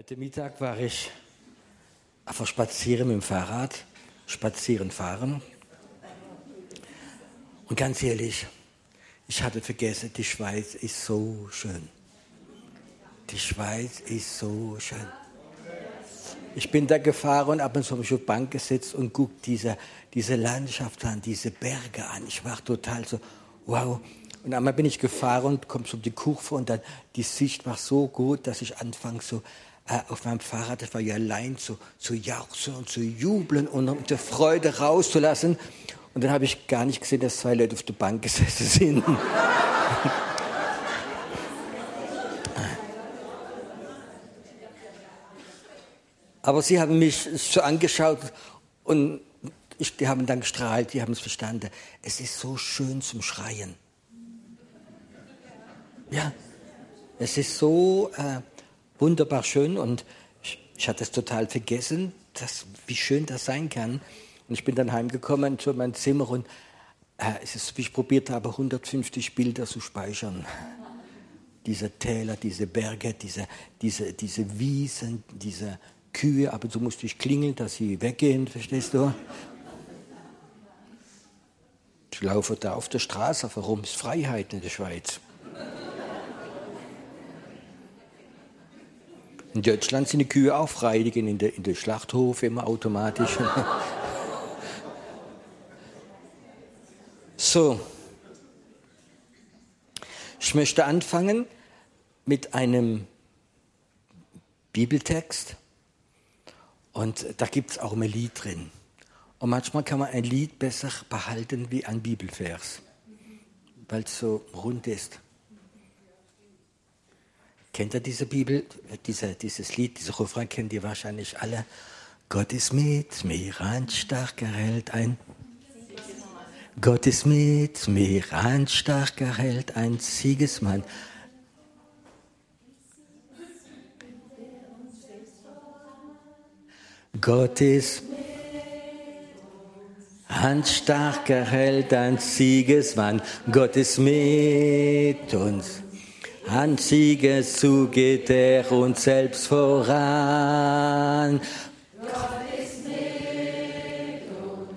Heute Mittag war ich einfach spazieren mit dem Fahrrad, spazieren fahren. Und ganz ehrlich, ich hatte vergessen, die Schweiz ist so schön. Die Schweiz ist so schön. Ich bin da gefahren und ab und zu habe ich auf der Bank gesetzt und gucke diese, diese Landschaft an, diese Berge an. Ich war total so, wow. Und einmal bin ich gefahren und komme so um die Kurve und dann die Sicht war so gut, dass ich anfange so auf meinem Fahrrad, das war ja allein zu, zu jauchzen und zu jubeln und um die Freude rauszulassen. Und dann habe ich gar nicht gesehen, dass zwei Leute auf der Bank gesessen sind. Aber sie haben mich so angeschaut und ich, die haben dann gestrahlt, die haben es verstanden. Es ist so schön zum Schreien. Ja, es ist so äh, wunderbar schön und ich, ich hatte es total vergessen, dass, wie schön das sein kann. Und ich bin dann heimgekommen zu meinem Zimmer und äh, es ist, wie ich probiert habe, 150 Bilder zu speichern. Diese Täler, diese Berge, diese, diese, diese Wiesen, diese Kühe. Ab und zu musste ich klingeln, dass sie weggehen, verstehst du? Ich laufe da auf der Straße, warum ist Freiheit in der Schweiz? In Deutschland sind die Kühe auch frei, die gehen in den in der Schlachthof immer automatisch. so, ich möchte anfangen mit einem Bibeltext und da gibt es auch ein Lied drin. Und manchmal kann man ein Lied besser behalten wie ein Bibelvers, weil es so rund ist. Kennt ihr diese Bibel, diese, dieses Lied, diese Refrain kennt ihr wahrscheinlich alle. Gott ist mit mir, ein starker Held, ein Gott ist mit mir, ein starker Held, ein Siegesmann. Gott ist ein starker Held, ein Siegesmann. Gott ist mit uns. An Siegesu geht er uns selbst voran. Gott ist mit uns,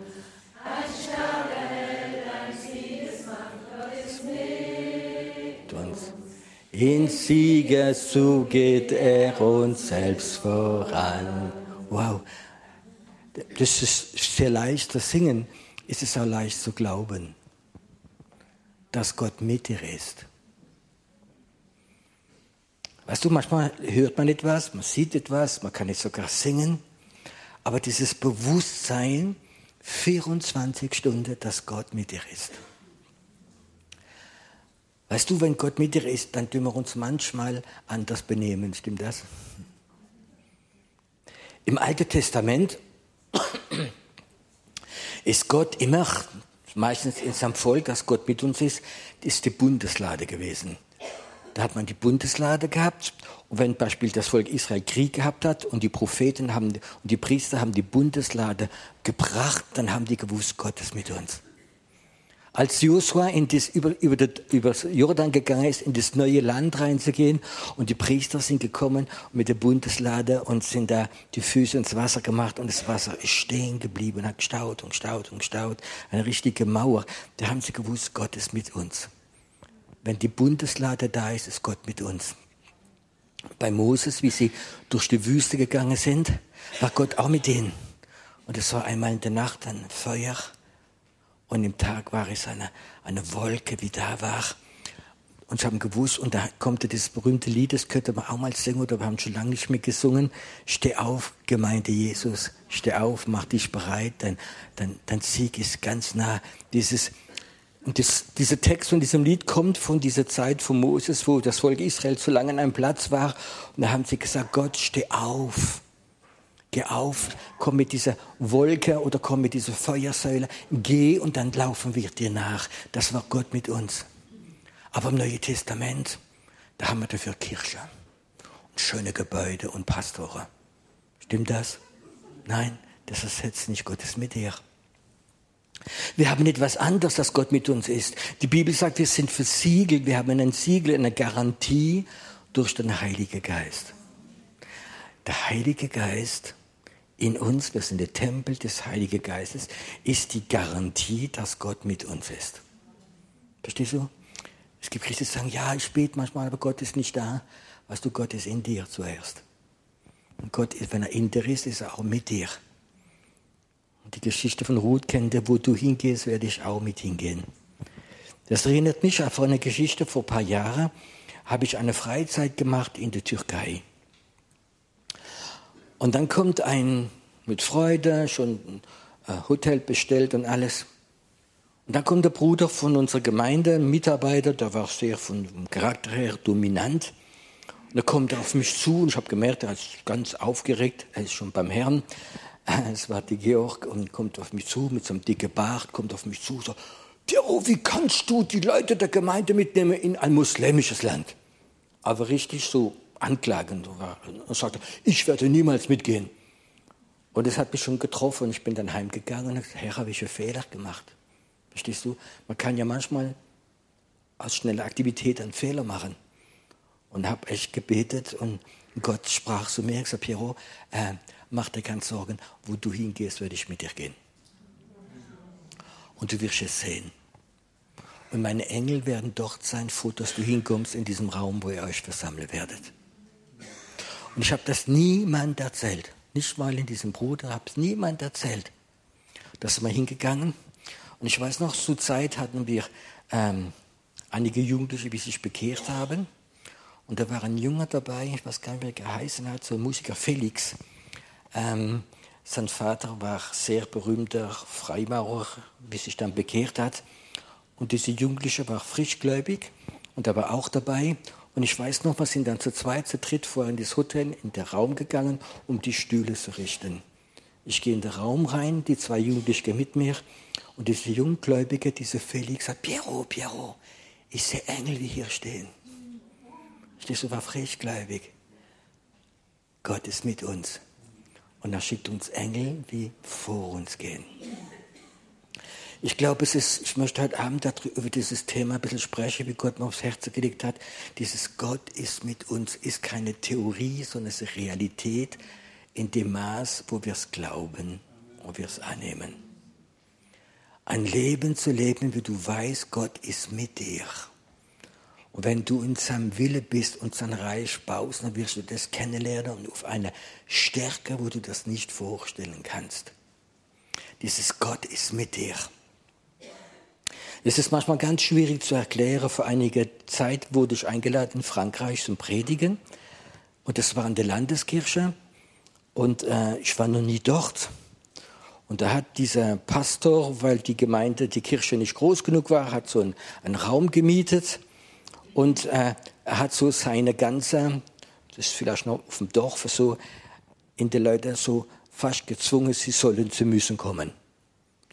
ein starker Held, ist. In Siegesu geht er uns selbst voran. Wow, das ist sehr leicht zu singen, ist es auch leicht zu glauben, dass Gott mit dir ist. Weißt du, manchmal hört man etwas, man sieht etwas, man kann es sogar singen, aber dieses Bewusstsein, 24 Stunden, dass Gott mit dir ist. Weißt du, wenn Gott mit dir ist, dann tun wir uns manchmal anders benehmen, stimmt das? Im Alten Testament ist Gott immer, meistens in seinem Volk, dass Gott mit uns ist, ist die Bundeslade gewesen. Da hat man die Bundeslade gehabt. Und wenn beispielsweise das Volk Israel Krieg gehabt hat und die Propheten haben, und die Priester haben die Bundeslade gebracht, dann haben die gewusst, Gott ist mit uns. Als Josua in das, über, über, das, über Jordan gegangen ist, in das neue Land reinzugehen, und die Priester sind gekommen mit der Bundeslade und sind da die Füße ins Wasser gemacht und das Wasser ist stehen geblieben, hat gestaut und gestaut und gestaut, eine richtige Mauer. Da haben sie gewusst, Gott ist mit uns. Wenn die Bundeslade da ist, ist Gott mit uns. Bei Moses, wie sie durch die Wüste gegangen sind, war Gott auch mit ihnen. Und es war einmal in der Nacht ein Feuer und im Tag war es eine, eine Wolke, wie da war. Und sie haben gewusst, und da kommt das berühmte Lied, das könnte man auch mal singen, oder wir haben schon lange nicht mehr gesungen. Steh auf, Gemeinde Jesus, steh auf, mach dich bereit, dein, dein, dein Sieg ist ganz nah. Dieses, und das, dieser Text von diesem Lied kommt von dieser Zeit von Moses, wo das Volk Israel zu lange an einem Platz war. Und da haben sie gesagt, Gott, steh auf. Geh auf, komm mit dieser Wolke oder komm mit dieser Feuersäule. Geh und dann laufen wir dir nach. Das war Gott mit uns. Aber im Neuen Testament, da haben wir dafür Kirche. Und schöne Gebäude und Pastoren. Stimmt das? Nein, das ersetzt nicht Gottes mit dir. Wir haben etwas anderes, dass Gott mit uns ist. Die Bibel sagt, wir sind versiegelt, wir haben einen Siegel, eine Garantie durch den Heiligen Geist. Der Heilige Geist in uns, wir sind der Tempel des Heiligen Geistes, ist die Garantie, dass Gott mit uns ist. Verstehst du? Es gibt Christen, die sagen, ja, ich bete manchmal, aber Gott ist nicht da. Weißt du, Gott ist in dir zuerst. Und Gott, wenn er in dir ist, ist er auch mit dir. Die Geschichte von Ruth kennt wo du hingehst, werde ich auch mit hingehen. Das erinnert mich an eine Geschichte vor ein paar Jahren, habe ich eine Freizeit gemacht in der Türkei. Und dann kommt ein mit Freude, schon ein Hotel bestellt und alles. Und dann kommt der Bruder von unserer Gemeinde, ein Mitarbeiter, der war sehr vom Charakter her dominant. Und er kommt auf mich zu und ich habe gemerkt, er ist ganz aufgeregt, er ist schon beim Herrn. Es war die Georg und kommt auf mich zu mit so einem dicken Bart, kommt auf mich zu, so, Piero, wie kannst du die Leute der Gemeinde mitnehmen in ein muslimisches Land? Aber richtig so anklagend. Und sagte, ich werde niemals mitgehen. Und es hat mich schon getroffen und ich bin dann heimgegangen und gesagt, Herr, habe ich einen Fehler gemacht? Verstehst du? Man kann ja manchmal aus schneller Aktivität einen Fehler machen. Und habe echt gebetet und Gott sprach zu mir, ich sagte, Piero, äh, mach dir keine Sorgen, wo du hingehst, werde ich mit dir gehen und du wirst es sehen. Und meine Engel werden dort sein, vor dass du hinkommst in diesem Raum, wo ihr euch versammeln werdet. Und ich habe das niemand erzählt. Nicht mal in diesem Bruder, habe es niemand erzählt. Da sind wir hingegangen. Und ich weiß noch, zur Zeit hatten wir ähm, einige Jugendliche, die sich bekehrt haben. Und da war ein Junge dabei, ich weiß gar nicht, wie er geheißen hat, so ein Musiker Felix. Ähm, sein Vater war sehr berühmter Freimaurer, wie sich dann bekehrt hat. Und diese Jugendliche war frischgläubig und er war auch dabei. Und ich weiß noch, wir sind dann zu zweit, zu dritt vor in das Hotel, in den Raum gegangen, um die Stühle zu richten. Ich gehe in den Raum rein, die zwei Jugendlichen mit mir. Und diese Junggläubige, diese Felix, sagt, Piero, Piero, ich sehe Engel, die hier stehen. Ich war frischgläubig. Gott ist mit uns. Und er schickt uns Engel, die vor uns gehen. Ich glaube, es ist, ich möchte heute Abend über dieses Thema ein bisschen sprechen, wie Gott mir aufs Herz gelegt hat. Dieses Gott ist mit uns, ist keine Theorie, sondern es ist Realität in dem Maß, wo wir es glauben und wir es annehmen. Ein Leben zu leben, wie du weißt, Gott ist mit dir. Und wenn du in seinem Wille bist und sein Reich baust, dann wirst du das kennenlernen und auf eine Stärke, wo du das nicht vorstellen kannst. Dieses Gott ist mit dir. Es ist manchmal ganz schwierig zu erklären. Vor einiger Zeit wurde ich eingeladen in Frankreich zum Predigen. Und das war in der Landeskirche. Und äh, ich war noch nie dort. Und da hat dieser Pastor, weil die Gemeinde, die Kirche nicht groß genug war, hat so einen, einen Raum gemietet. Und äh, er hat so seine ganze, das ist vielleicht noch auf dem Dorf so, in die Leute so fast gezwungen, sie sollen, sie müssen kommen.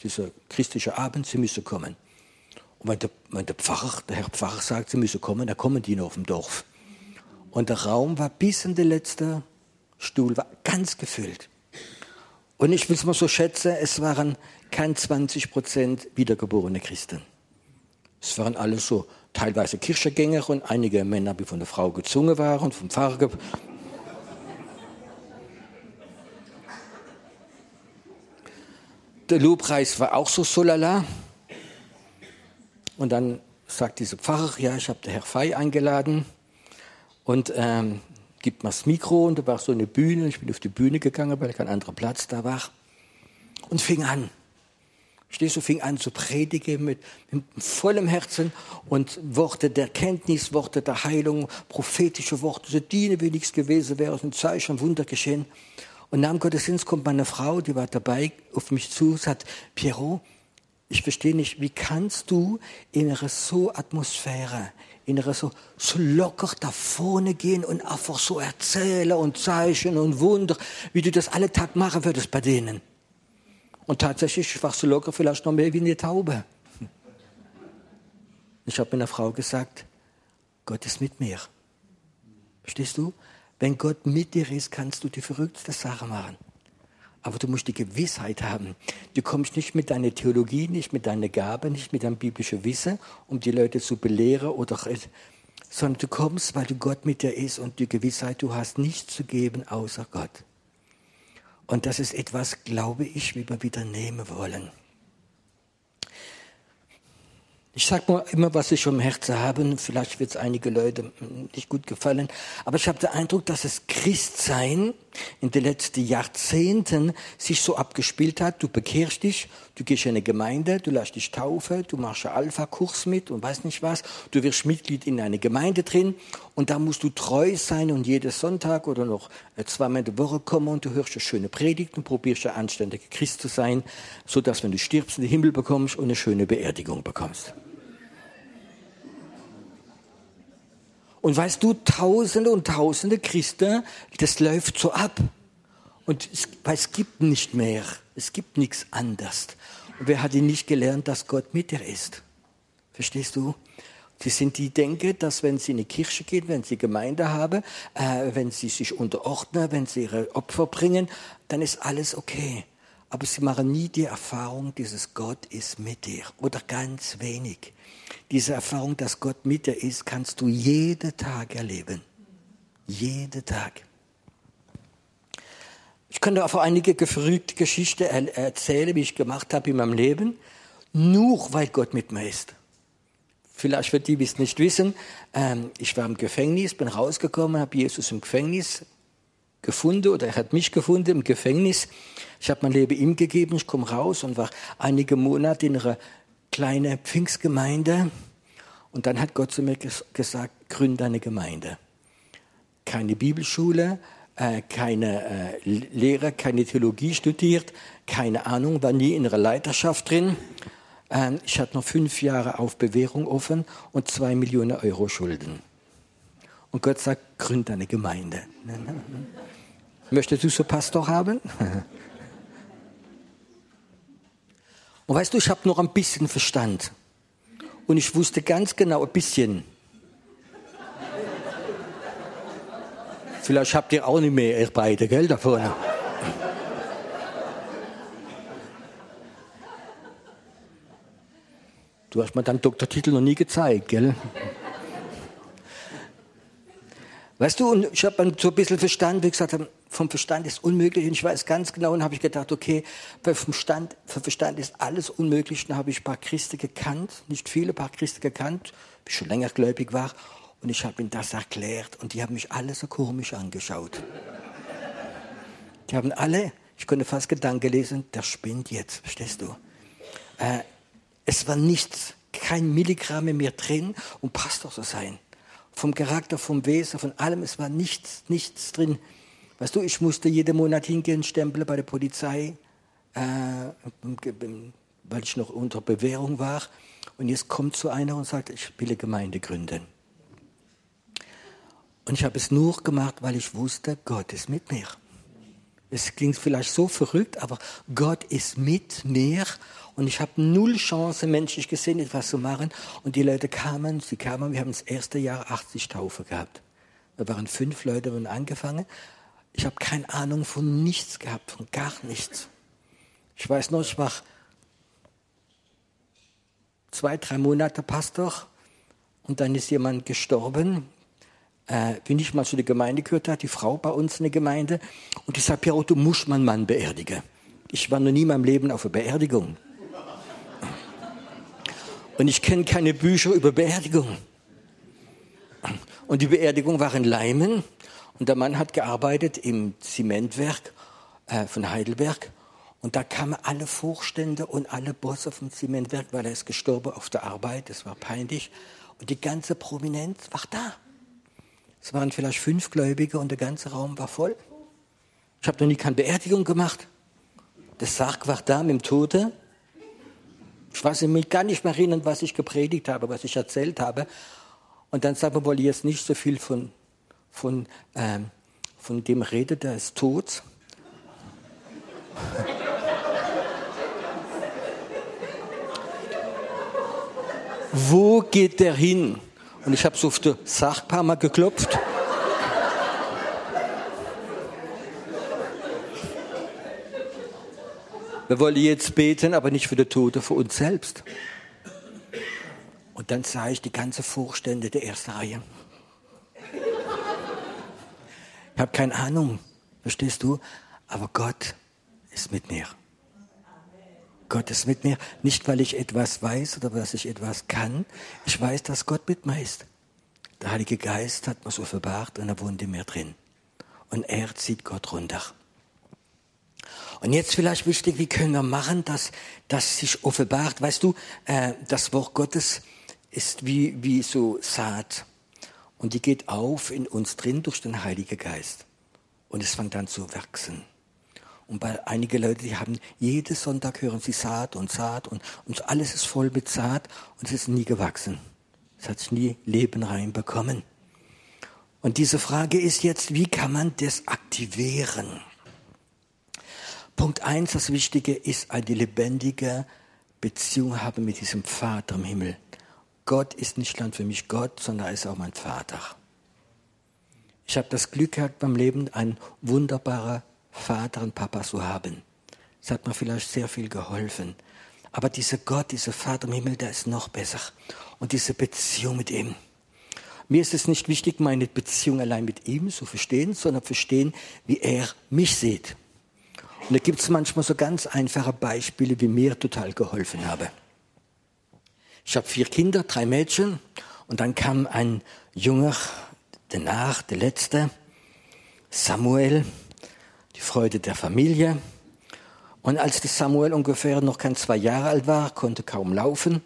Dieser christliche Abend, sie müssen kommen. Und wenn der, wenn der Pfarrer, der Herr Pfarrer sagt, sie müssen kommen, dann kommen die noch auf dem Dorf. Und der Raum war bis in den letzten Stuhl, war ganz gefüllt. Und ich will es mal so schätzen, es waren kein 20 Prozent wiedergeborene Christen. Es waren alle so teilweise Kirchengänger und einige Männer, die von der Frau gezwungen waren vom Pfarrer. Ge der Lobpreis war auch so solala. Und dann sagt dieser Pfarrer, ja, ich habe den Herr Fei eingeladen und ähm, gibt mir das Mikro und da war so eine Bühne. Ich bin auf die Bühne gegangen, weil kein anderer Platz da war und fing an. Stehst du, fing an zu predigen mit, mit vollem Herzen und Worte der Kenntnis, Worte der Heilung, prophetische Worte, so diene, wie nichts gewesen wäre, ein Zeichen, Wunder geschehen. Und nach dem Gottesdienst kommt meine Frau, die war dabei, auf mich zu, sagt, Pierrot, ich verstehe nicht, wie kannst du in einer so Atmosphäre, in einer so, so locker da vorne gehen und einfach so erzählen und Zeichen und Wunder, wie du das alle Tag machen würdest bei denen. Und tatsächlich warst du locker vielleicht noch mehr wie eine Taube. Ich habe meiner Frau gesagt, Gott ist mit mir. Verstehst du? Wenn Gott mit dir ist, kannst du die verrückteste Sache machen. Aber du musst die Gewissheit haben. Du kommst nicht mit deiner Theologie, nicht mit deiner Gabe, nicht mit deinem biblischen Wissen, um die Leute zu belehren oder sondern du kommst, weil du Gott mit dir ist und die Gewissheit, du hast nichts zu geben außer Gott. Und das ist etwas, glaube ich, wie wir wieder nehmen wollen. Ich sage mal immer, was ich im Herzen habe. Vielleicht wird es einige Leute nicht gut gefallen. Aber ich habe den Eindruck, dass das Christsein in den letzten Jahrzehnten sich so abgespielt hat. Du bekehrst dich, du gehst in eine Gemeinde, du lässt dich taufen, du machst einen Alpha-Kurs mit und weiß nicht was. Du wirst Mitglied in eine Gemeinde drin und da musst du treu sein und jeden Sonntag oder noch zweimal in der Woche kommen und du hörst eine schöne Predigt und probierst ein anständiger Christ zu sein, sodass wenn du stirbst in den Himmel bekommst und eine schöne Beerdigung bekommst. Und weißt du, Tausende und Tausende Christen, das läuft so ab. Und es, weil es gibt nicht mehr, es gibt nichts anderes. Und wer hat ihn nicht gelernt, dass Gott mit dir ist? Verstehst du? Sie sind die Denke, dass wenn sie in die Kirche gehen, wenn sie Gemeinde haben, äh, wenn sie sich unterordnen, wenn sie ihre Opfer bringen, dann ist alles okay. Aber sie machen nie die Erfahrung, dieses Gott ist mit dir oder ganz wenig. Diese Erfahrung, dass Gott mit dir ist, kannst du jeden Tag erleben. Jeden Tag. Ich könnte auch einige verrückte Geschichten erzählen, wie ich gemacht habe in meinem Leben, nur weil Gott mit mir ist. Vielleicht wird die, die es nicht wissen, ähm, ich war im Gefängnis, bin rausgekommen, habe Jesus im Gefängnis gefunden oder er hat mich gefunden im Gefängnis. Ich habe mein Leben ihm gegeben, ich komme raus und war einige Monate in einer kleinen Pfingstgemeinde. Und dann hat Gott zu mir gesagt, gründe eine Gemeinde. Keine Bibelschule, äh, keine äh, Lehre, keine Theologie studiert, keine Ahnung, war nie in einer Leiterschaft drin. Ähm, ich hatte noch fünf Jahre auf Bewährung offen und zwei Millionen Euro Schulden. Und Gott sagt, gründe eine Gemeinde. Möchtest du so Pastor haben? Und weißt du, ich habe noch ein bisschen Verstand. Und ich wusste ganz genau, ein bisschen. Vielleicht habt ihr auch nicht mehr, ihr beide, gell, da vorne. Du hast mir deinen Doktortitel noch nie gezeigt, gell? Weißt du, und ich habe dann so ein bisschen verstanden, wie gesagt habe, vom Verstand ist unmöglich. Und ich weiß ganz genau, und habe ich gedacht, okay, vom, Stand, vom Verstand ist alles unmöglich. Dann habe ich ein paar Christen gekannt, nicht viele, ein paar Christen gekannt, ich schon länger gläubig war. Und ich habe ihnen das erklärt. Und die haben mich alle so komisch angeschaut. Die haben alle, ich konnte fast Gedanken lesen, der spinnt jetzt, verstehst du? Äh, es war nichts, kein Milligramm mehr drin, um Pastor zu sein vom Charakter, vom Wesen, von allem. Es war nichts, nichts drin. Weißt du, ich musste jeden Monat hingehen, stempeln bei der Polizei, äh, weil ich noch unter Bewährung war. Und jetzt kommt so einer und sagt, ich will eine Gemeinde gründen. Und ich habe es nur gemacht, weil ich wusste, Gott ist mit mir. Es klingt vielleicht so verrückt, aber Gott ist mit mir und ich habe null Chance, menschlich gesehen, etwas zu machen. Und die Leute kamen, sie kamen, wir haben das erste Jahr 80 Taufe gehabt. Wir waren fünf Leute und angefangen. Ich habe keine Ahnung von nichts gehabt, von gar nichts. Ich weiß noch, ich war zwei, drei Monate Pastor und dann ist jemand gestorben, äh, wie nicht mal zu der Gemeinde gehört hat, die Frau bei uns in der Gemeinde. Und ich sage, Piero, du musst meinen Mann beerdigen. Ich war noch nie in meinem Leben auf einer Beerdigung. Und ich kenne keine Bücher über Beerdigung. Und die Beerdigung war in Leimen. Und der Mann hat gearbeitet im Zementwerk äh, von Heidelberg. Und da kamen alle Vorstände und alle Bosse vom Zementwerk, weil er ist gestorben auf der Arbeit. Das war peinlich. Und die ganze Prominenz war da. Es waren vielleicht fünf Gläubige und der ganze Raum war voll. Ich habe noch nie keine Beerdigung gemacht. Das Sarg war da mit dem Tote. Ich weiß mich gar nicht mehr erinnern, was ich gepredigt habe, was ich erzählt habe. Und dann sagen wir, wollen jetzt nicht so viel von, von, ähm, von dem reden, der ist tot. Wo geht der hin? Und ich habe so auf Sarg ein paar Mal geklopft. Wir wollen jetzt beten, aber nicht für die Tote, für uns selbst. Und dann sah ich die ganze Vorstände der ersten Reihe. Ich habe keine Ahnung, verstehst du? Aber Gott ist mit mir. Gott ist mit mir, nicht weil ich etwas weiß oder dass ich etwas kann. Ich weiß, dass Gott mit mir ist. Der Heilige Geist hat mir so offenbart und er wohnt in mir drin. Und er zieht Gott runter. Und jetzt vielleicht wichtig, wie können wir machen, dass das sich offenbart? Weißt du, äh, das Wort Gottes ist wie, wie so Saat. Und die geht auf in uns drin durch den Heiligen Geist. Und es fängt an zu wachsen. Und bei einigen Leuten, die haben jeden Sonntag hören sie Saat und Saat und, und alles ist voll mit Saat und es ist nie gewachsen. Es hat sich nie Leben reinbekommen. Und diese Frage ist jetzt, wie kann man das aktivieren? Punkt eins, das Wichtige ist eine lebendige Beziehung haben mit diesem Vater im Himmel. Gott ist nicht nur für mich Gott, sondern er ist auch mein Vater. Ich habe das Glück gehabt, beim Leben einen wunderbaren Vater und Papa zu haben. Das hat mir vielleicht sehr viel geholfen. Aber dieser Gott, dieser Vater im Himmel, der ist noch besser. Und diese Beziehung mit ihm. Mir ist es nicht wichtig, meine Beziehung allein mit ihm zu verstehen, sondern verstehen, wie er mich sieht. Und da gibt es manchmal so ganz einfache Beispiele, wie mir total geholfen habe. Ich habe vier Kinder, drei Mädchen und dann kam ein Junger danach, der letzte, Samuel, die Freude der Familie. Und als der Samuel ungefähr noch kein zwei Jahre alt war, konnte kaum laufen,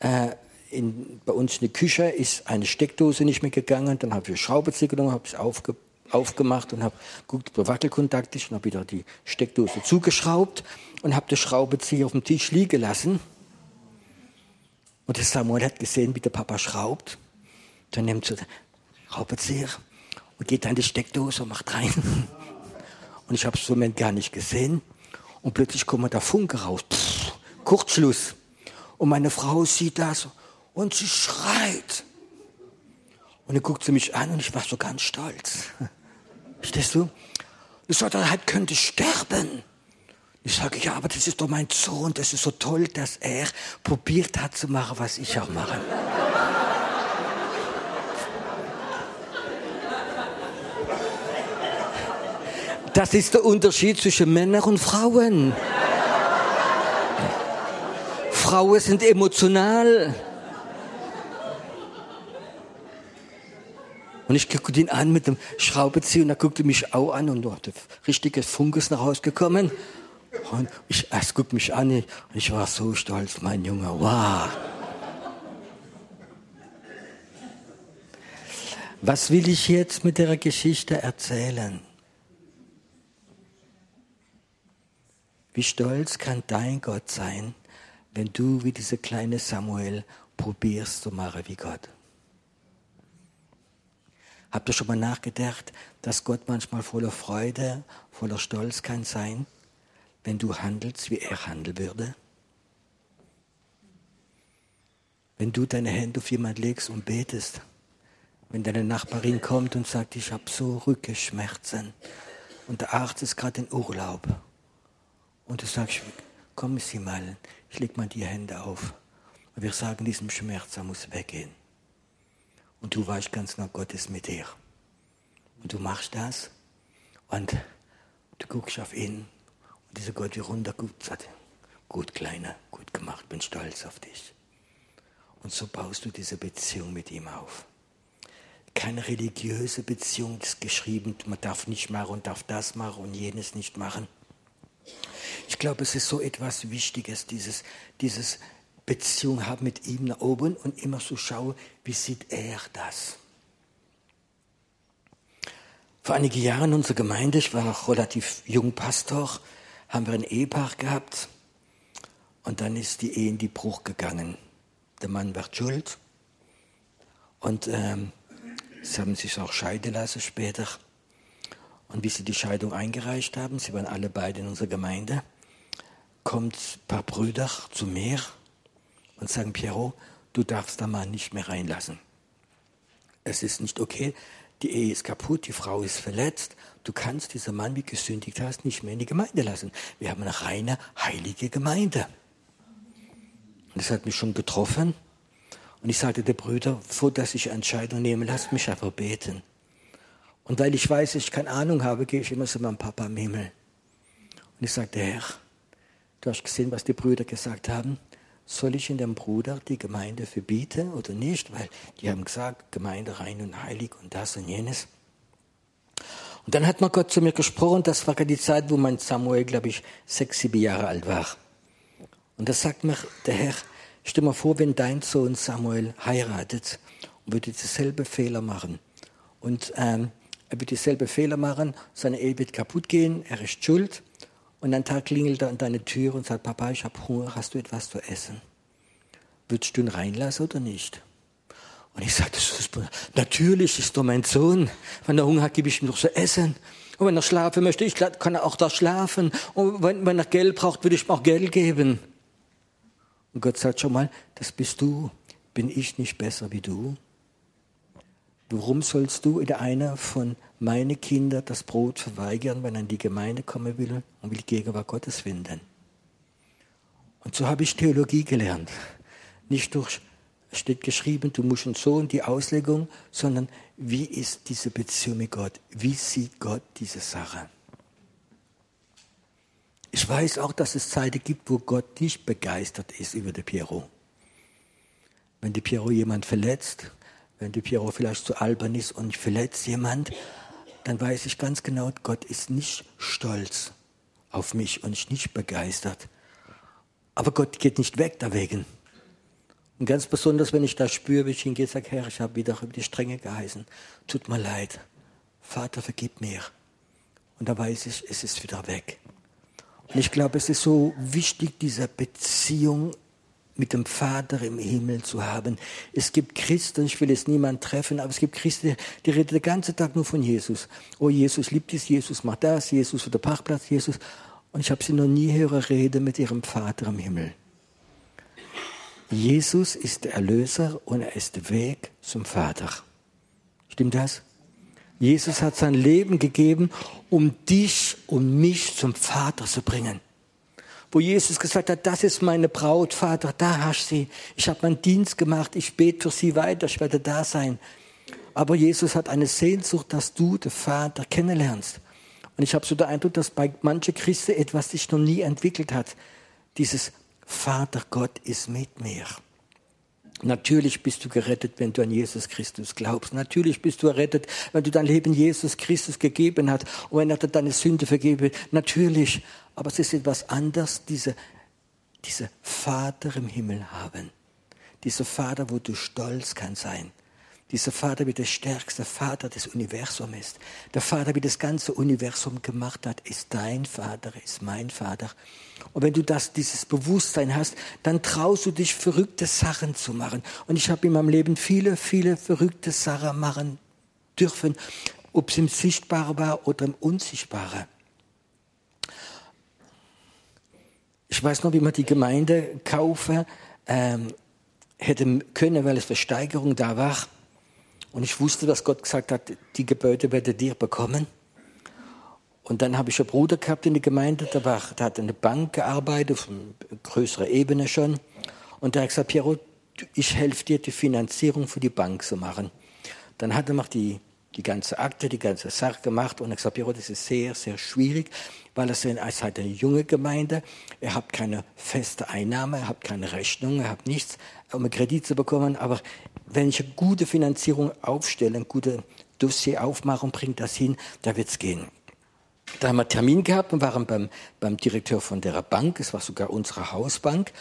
äh, in, bei uns in der Küche ist eine Steckdose nicht mehr gegangen. Dann habe ich Schraubenzieher genommen, habe es aufge, aufgemacht und habe geguckt, ob der Wackelkontakt ist und habe wieder die Steckdose zugeschraubt und habe die Schraubenzieher auf dem Tisch liegen lassen. Und der Samuel hat gesehen, wie der Papa schraubt. Dann nimmt er Schraubenzieher und geht dann die Steckdose und macht rein. Und ich habe es im Moment gar nicht gesehen. Und plötzlich kommt da Funke raus. Pff, Kurzschluss. Und meine Frau sieht das und sie schreit. Und dann guckt sie mich an und ich war so ganz stolz. Verstehst du? Ich sagte, er könnte sterben. Ich sage, ja, aber das ist doch mein Sohn, das ist so toll, dass er probiert hat zu machen, was ich auch mache. Das ist der Unterschied zwischen Männern und Frauen. Frauen sind emotional. Und ich gucke ihn an mit dem Schraubenzieher und er guckte mich auch an und dort richtiges Funkus nach Hause gekommen. Und ich, es guckt mich an und ich war so stolz, mein Junge, wow. Was will ich jetzt mit der Geschichte erzählen? Wie stolz kann dein Gott sein, wenn du wie dieser kleine Samuel probierst zu machen wie Gott? Habt ihr schon mal nachgedacht, dass Gott manchmal voller Freude, voller Stolz kann sein, wenn du handelst, wie er handeln würde? Wenn du deine Hände auf jemand legst und betest, wenn deine Nachbarin kommt und sagt, ich habe so Rückenschmerzen und der Arzt ist gerade in Urlaub und du sagst, komm Sie mal, ich leg mal die Hände auf und wir sagen diesem Schmerz, er muss weggehen. Und du weißt ganz genau, Gott ist mit dir. Und du machst das und du guckst auf ihn dieser Gott wie runter guckt, sagt, gut Kleiner, gut gemacht, bin stolz auf dich. Und so baust du diese Beziehung mit ihm auf. Keine religiöse Beziehung, ist geschrieben, man darf nicht machen und darf das machen und jenes nicht machen. Ich glaube, es ist so etwas Wichtiges, dieses, dieses Beziehung haben mit ihm nach oben und immer so schauen, wie sieht er das. Vor einigen Jahren in unserer Gemeinde, ich war noch relativ jung Pastor, haben wir ein Ehepaar gehabt und dann ist die Ehe in die Bruch gegangen. Der Mann wird schuld und ähm, sie haben sich auch scheiden lassen später. Und wie sie die Scheidung eingereicht haben, sie waren alle beide in unserer Gemeinde, kommt ein paar Brüder zu mir und sagen, Piero, du darfst da mal nicht mehr reinlassen. Es ist nicht okay, die Ehe ist kaputt, die Frau ist verletzt. Du kannst diesen Mann, wie gesündigt hast, nicht mehr in die Gemeinde lassen. Wir haben eine reine, heilige Gemeinde. Und das hat mich schon getroffen. Und ich sagte der Brüder, vor dass ich Entscheidung nehme, lasst mich einfach beten. Und weil ich weiß, ich keine Ahnung habe, gehe ich immer zu meinem Papa im Himmel. Und ich sagte, Herr, du hast gesehen, was die Brüder gesagt haben. Soll ich in dem Bruder die Gemeinde verbieten oder nicht? Weil die haben gesagt, Gemeinde rein und heilig und das und jenes. Und dann hat mal Gott zu mir gesprochen, das war die Zeit, wo mein Samuel, glaube ich, sechs, sieben Jahre alt war. Und da sagt mir der Herr, stell mal vor, wenn dein Sohn Samuel heiratet und würde dieselbe Fehler machen. Und ähm, er wird dieselbe Fehler machen, seine Ehe wird kaputt gehen, er ist schuld. Und ein Tag klingelt er an deine Tür und sagt, Papa, ich habe Hunger, hast du etwas zu essen? Würdest du ihn reinlassen oder nicht? Und ich sagte, natürlich ist doch mein Sohn. Wenn er Hunger hat, gebe ich ihm doch zu essen. Und wenn er schlafen möchte, ich kann er auch da schlafen. Und wenn, wenn er Geld braucht, würde ich ihm auch Geld geben. Und Gott sagt schon mal, das bist du. Bin ich nicht besser wie du? Warum sollst du in einer von meinen Kindern das Brot verweigern, wenn er in die Gemeinde kommen will und will die Gegenwart Gottes finden? Und so habe ich Theologie gelernt. Nicht durch steht geschrieben, du musst und so und die Auslegung, sondern wie ist diese Beziehung mit Gott? Wie sieht Gott diese Sache? Ich weiß auch, dass es Zeiten gibt, wo Gott nicht begeistert ist über den Piero. Wenn der Piero jemand verletzt, wenn der Piero vielleicht zu albern ist und verletzt jemand, dann weiß ich ganz genau, Gott ist nicht stolz auf mich und ist nicht begeistert. Aber Gott geht nicht weg deswegen. Und ganz besonders, wenn ich das spüre, wie ich hingehe, sage, Herr, ich habe wieder über die Stränge geheißen. Tut mir leid. Vater, vergib mir. Und da weiß ich, es ist wieder weg. Und ich glaube, es ist so wichtig, diese Beziehung mit dem Vater im Himmel zu haben. Es gibt Christen, ich will jetzt niemand treffen, aber es gibt Christen, die reden den ganzen Tag nur von Jesus. Oh, Jesus liebt dies, Jesus macht das, Jesus für den Parkplatz, Jesus. Und ich habe sie noch nie hören reden mit ihrem Vater im Himmel. Jesus ist der Erlöser und er ist der Weg zum Vater. Stimmt das? Jesus hat sein Leben gegeben, um dich und mich zum Vater zu bringen. Wo Jesus gesagt hat, das ist meine Braut, Vater, da hast du sie. Ich habe meinen Dienst gemacht, ich bete für sie weiter, ich werde da sein. Aber Jesus hat eine Sehnsucht, dass du den Vater kennenlernst. Und ich habe so den Eindruck, dass bei manchen Christen etwas sich noch nie entwickelt hat. Dieses Vater Gott ist mit mir. Natürlich bist du gerettet, wenn du an Jesus Christus glaubst. Natürlich bist du errettet, wenn du dein Leben Jesus Christus gegeben hast und wenn er dir deine Sünde vergeben. Natürlich. Aber es ist etwas anderes, diese, diese Vater im Himmel haben. Dieser Vater, wo du stolz kann sein dieser Vater, wie der stärkste Vater des Universums ist. Der Vater, wie das ganze Universum gemacht hat, ist dein Vater, ist mein Vater. Und wenn du das, dieses Bewusstsein hast, dann traust du dich, verrückte Sachen zu machen. Und ich habe in meinem Leben viele, viele verrückte Sachen machen dürfen, ob es im Sichtbaren war oder im Unsichtbaren. Ich weiß noch, wie man die Gemeinde kaufen ähm, hätte können, weil es Versteigerung da war. Und ich wusste, dass Gott gesagt hat, die Gebäude werdet ihr bekommen. Und dann habe ich einen Bruder gehabt in der Gemeinde, der, war, der hat in der Bank gearbeitet, auf einer größeren Ebene schon. Und der hat gesagt, Piero, ich helfe dir, die Finanzierung für die Bank zu machen. Dann hat er noch die, die ganze Akte, die ganze Sache gemacht und gesagt, Piero, das ist sehr, sehr schwierig, weil er ist halt eine junge Gemeinde, er hat keine feste Einnahme, er hat keine Rechnung, er hat nichts, um einen Kredit zu bekommen, aber wenn ich eine gute Finanzierung aufstelle, ein gutes Dossier aufmache und bringe das hin, da wird es gehen. Da haben wir einen Termin gehabt und waren beim, beim Direktor von der Bank, es war sogar unsere Hausbank,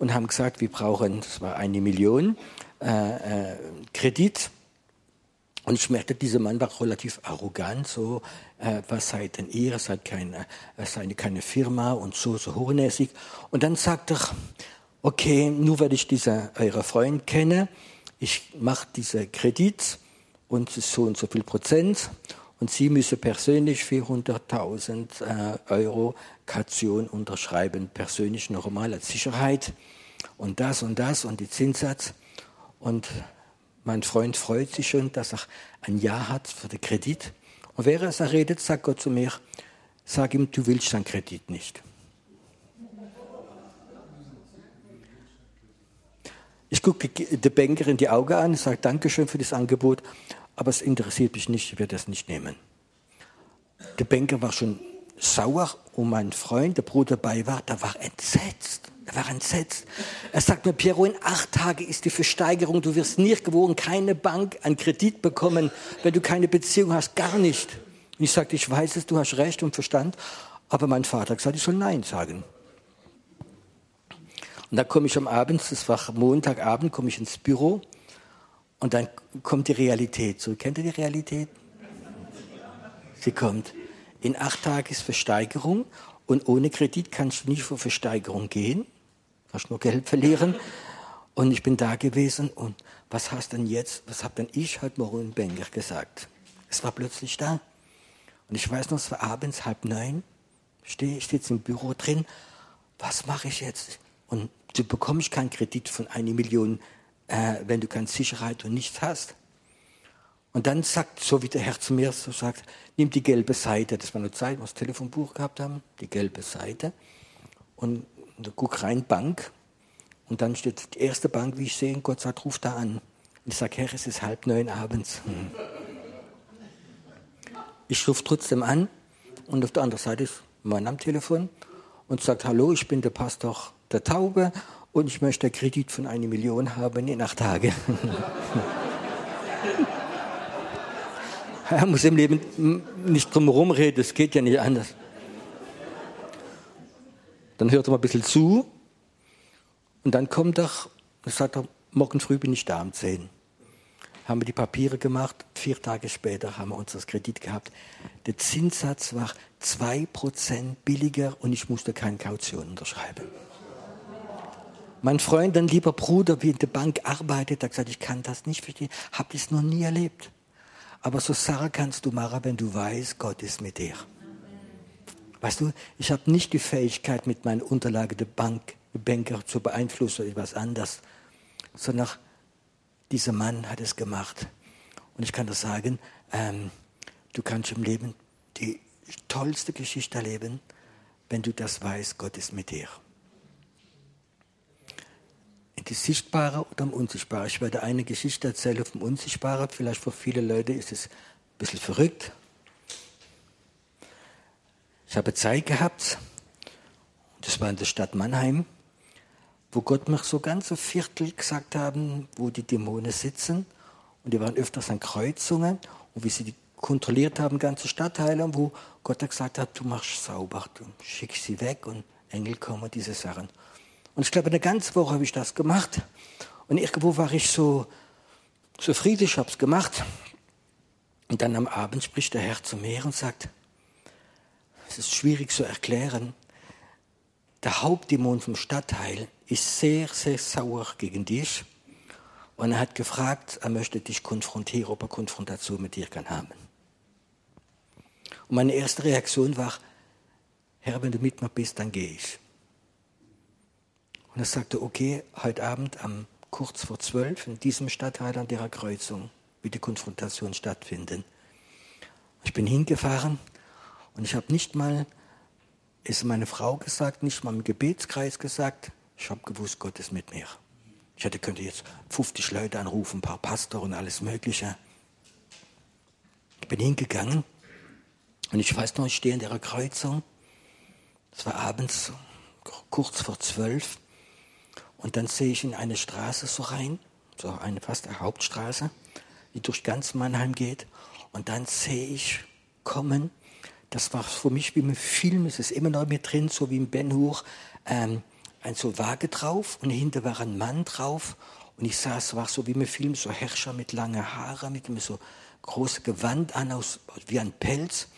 und haben gesagt, wir brauchen, das war eine Million äh, äh, Kredit. Und ich merkte, dieser Mann war relativ arrogant, so, äh, was seid denn ihr, seid keine, äh, seid keine Firma und so, so hochnäsig. Und dann sagt er, okay, nur weil ich diese, eure Freund kenne, ich mache diesen Kredit und so und so viel Prozent und Sie müssen persönlich 400.000 äh, Euro Kaution unterschreiben, persönlich normal als Sicherheit und das und das und die Zinssatz. Und mein Freund freut sich schon, dass er ein Ja hat für den Kredit. Und während er redet, sagt Gott zu mir, sag ihm, du willst deinen Kredit nicht. Ich gucke den Banker in die Augen an, sage Dankeschön für das Angebot, aber es interessiert mich nicht, ich werde das nicht nehmen. Der Banker war schon sauer und mein Freund, der Bruder dabei war, der war entsetzt. Er war entsetzt. Er sagt mir, Piero, in acht Tagen ist die Versteigerung, du wirst nicht gewogen, keine Bank einen Kredit bekommen, wenn du keine Beziehung hast, gar nicht. Und ich sagte, ich weiß es, du hast Recht und Verstand, aber mein Vater hat gesagt, ich soll Nein sagen. Und dann komme ich am Abend, das war Montagabend, komme ich ins Büro und dann kommt die Realität. So, kennt ihr die Realität? Sie kommt. In acht Tagen ist Versteigerung und ohne Kredit kannst du nicht vor Versteigerung gehen. Kannst nur Geld verlieren. Und ich bin da gewesen und was hast denn jetzt, was hab denn ich heute Morgen in Benger gesagt? Es war plötzlich da. Und ich weiß noch, es war abends halb neun, stehe ich jetzt im Büro drin, was mache ich jetzt? Und du bekommst keinen Kredit von einer Million, äh, wenn du keine Sicherheit und nichts hast. Und dann sagt, so wie der Herr zu mir so sagt, nimm die gelbe Seite, das war eine Zeit, wir das Telefonbuch gehabt haben, die gelbe Seite, und, und guck rein, Bank, und dann steht die erste Bank, wie ich sehe, und Gott sagt, ruf da an. Und ich sage, Herr, es ist halb neun abends. Ich rufe trotzdem an, und auf der anderen Seite ist mein am Telefon und sagt, hallo, ich bin der Pastor der Taube, und ich möchte einen Kredit von einer Million haben in acht Tagen. Er muss im Leben nicht drum herum reden, es geht ja nicht anders. Dann hört er mal ein bisschen zu und dann kommt er sagt er, morgen früh bin ich da um 10. Haben wir die Papiere gemacht, vier Tage später haben wir unser Kredit gehabt. Der Zinssatz war 2% billiger und ich musste keine Kaution unterschreiben. Mein Freund, ein lieber Bruder, wie in der Bank arbeitet, hat gesagt, ich kann das nicht verstehen, habe das noch nie erlebt. Aber so Sache kannst du machen, wenn du weißt, Gott ist mit dir. Weißt du, ich habe nicht die Fähigkeit, mit meinen Unterlagen der Bank, Banker zu beeinflussen oder etwas anderes, sondern dieser Mann hat es gemacht. Und ich kann dir sagen, ähm, du kannst im Leben die tollste Geschichte erleben, wenn du das weißt, Gott ist mit dir in die Sichtbare oder im Unsichtbare. Ich werde eine Geschichte erzählen vom Unsichtbaren. Vielleicht für viele Leute ist es ein bisschen verrückt. Ich habe Zeit gehabt, das war in der Stadt Mannheim, wo Gott mir so ganze Viertel gesagt haben, wo die Dämonen sitzen. Und die waren öfters an Kreuzungen und wie sie die kontrolliert haben, ganze Stadtteile, wo Gott gesagt hat, du machst sauber, du schickst sie weg und Engel kommen, diese Sachen. Und ich glaube, eine ganze Woche habe ich das gemacht. Und irgendwo war ich so zufrieden, ich habe es gemacht. Und dann am Abend spricht der Herr zu mir und sagt, es ist schwierig zu erklären, der Hauptdämon vom Stadtteil ist sehr, sehr sauer gegen dich. Und er hat gefragt, er möchte dich konfrontieren, ob er Konfrontation mit dir kann haben. Und meine erste Reaktion war, Herr, wenn du mit mir bist, dann gehe ich. Und er sagte, okay, heute Abend am kurz vor zwölf in diesem Stadtteil an der Kreuzung wird die Konfrontation stattfinden. Ich bin hingefahren und ich habe nicht mal, ist meine Frau gesagt, nicht mal im Gebetskreis gesagt, ich habe gewusst, Gott ist mit mir. Ich hätte könnte jetzt 50 Leute anrufen, ein paar Pastor und alles Mögliche. Ich bin hingegangen und ich weiß noch, ich stehe in der Kreuzung. Es war abends kurz vor zwölf und dann sehe ich in eine Straße so rein, so eine fast eine Hauptstraße, die durch ganz Mannheim geht. Und dann sehe ich kommen, das war für mich wie im Film, es ist immer noch mit drin, so wie im Ben Hur, ähm, ein so Waage drauf und hinter war ein Mann drauf. Und ich sah, es war so wie im Film, so Herrscher mit langen Haaren, mit so großes Gewand an, aus, wie ein Pelz.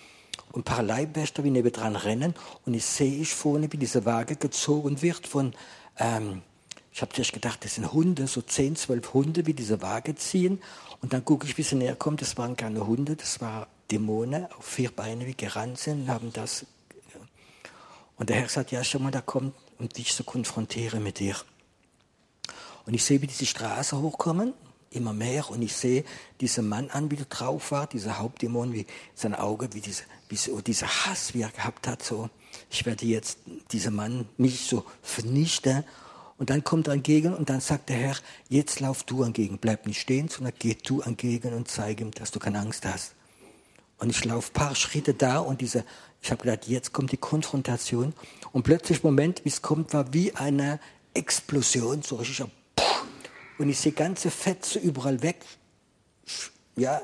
Und ein paar Leibwächter, wie nebendran rennen. Und ich sehe ich vorne, wie diese Waage gezogen wird von ähm, ich habe zuerst gedacht, das sind Hunde, so 10, 12 Hunde, wie diese Waage ziehen. Und dann gucke ich, wie sie näher kommt. Das waren keine Hunde, das waren Dämonen auf vier Beine, wie gerannt sind und haben das. Und der Herr sagt, ja, schau mal, da kommt, um dich zu konfrontieren mit dir. Und ich sehe, wie diese Straße hochkommen, immer mehr. Und ich sehe diesen Mann an, wie er drauf war, dieser Hauptdämon, wie sein Auge, wie, diese, wie so dieser Hass, wie er gehabt hat. So, ich werde jetzt diesen Mann nicht so vernichten Und dann kommt er entgegen und dann sagt der Herr, jetzt lauf du entgegen, bleib nicht stehen, sondern geh du entgegen und zeig ihm, dass du keine Angst hast. Und ich laufe ein paar Schritte da und diese, ich habe gedacht, jetzt kommt die Konfrontation. Und plötzlich, Moment, wie es kommt, war wie eine Explosion, so richtig. Und ich sehe ganze Fetze überall weg, ja,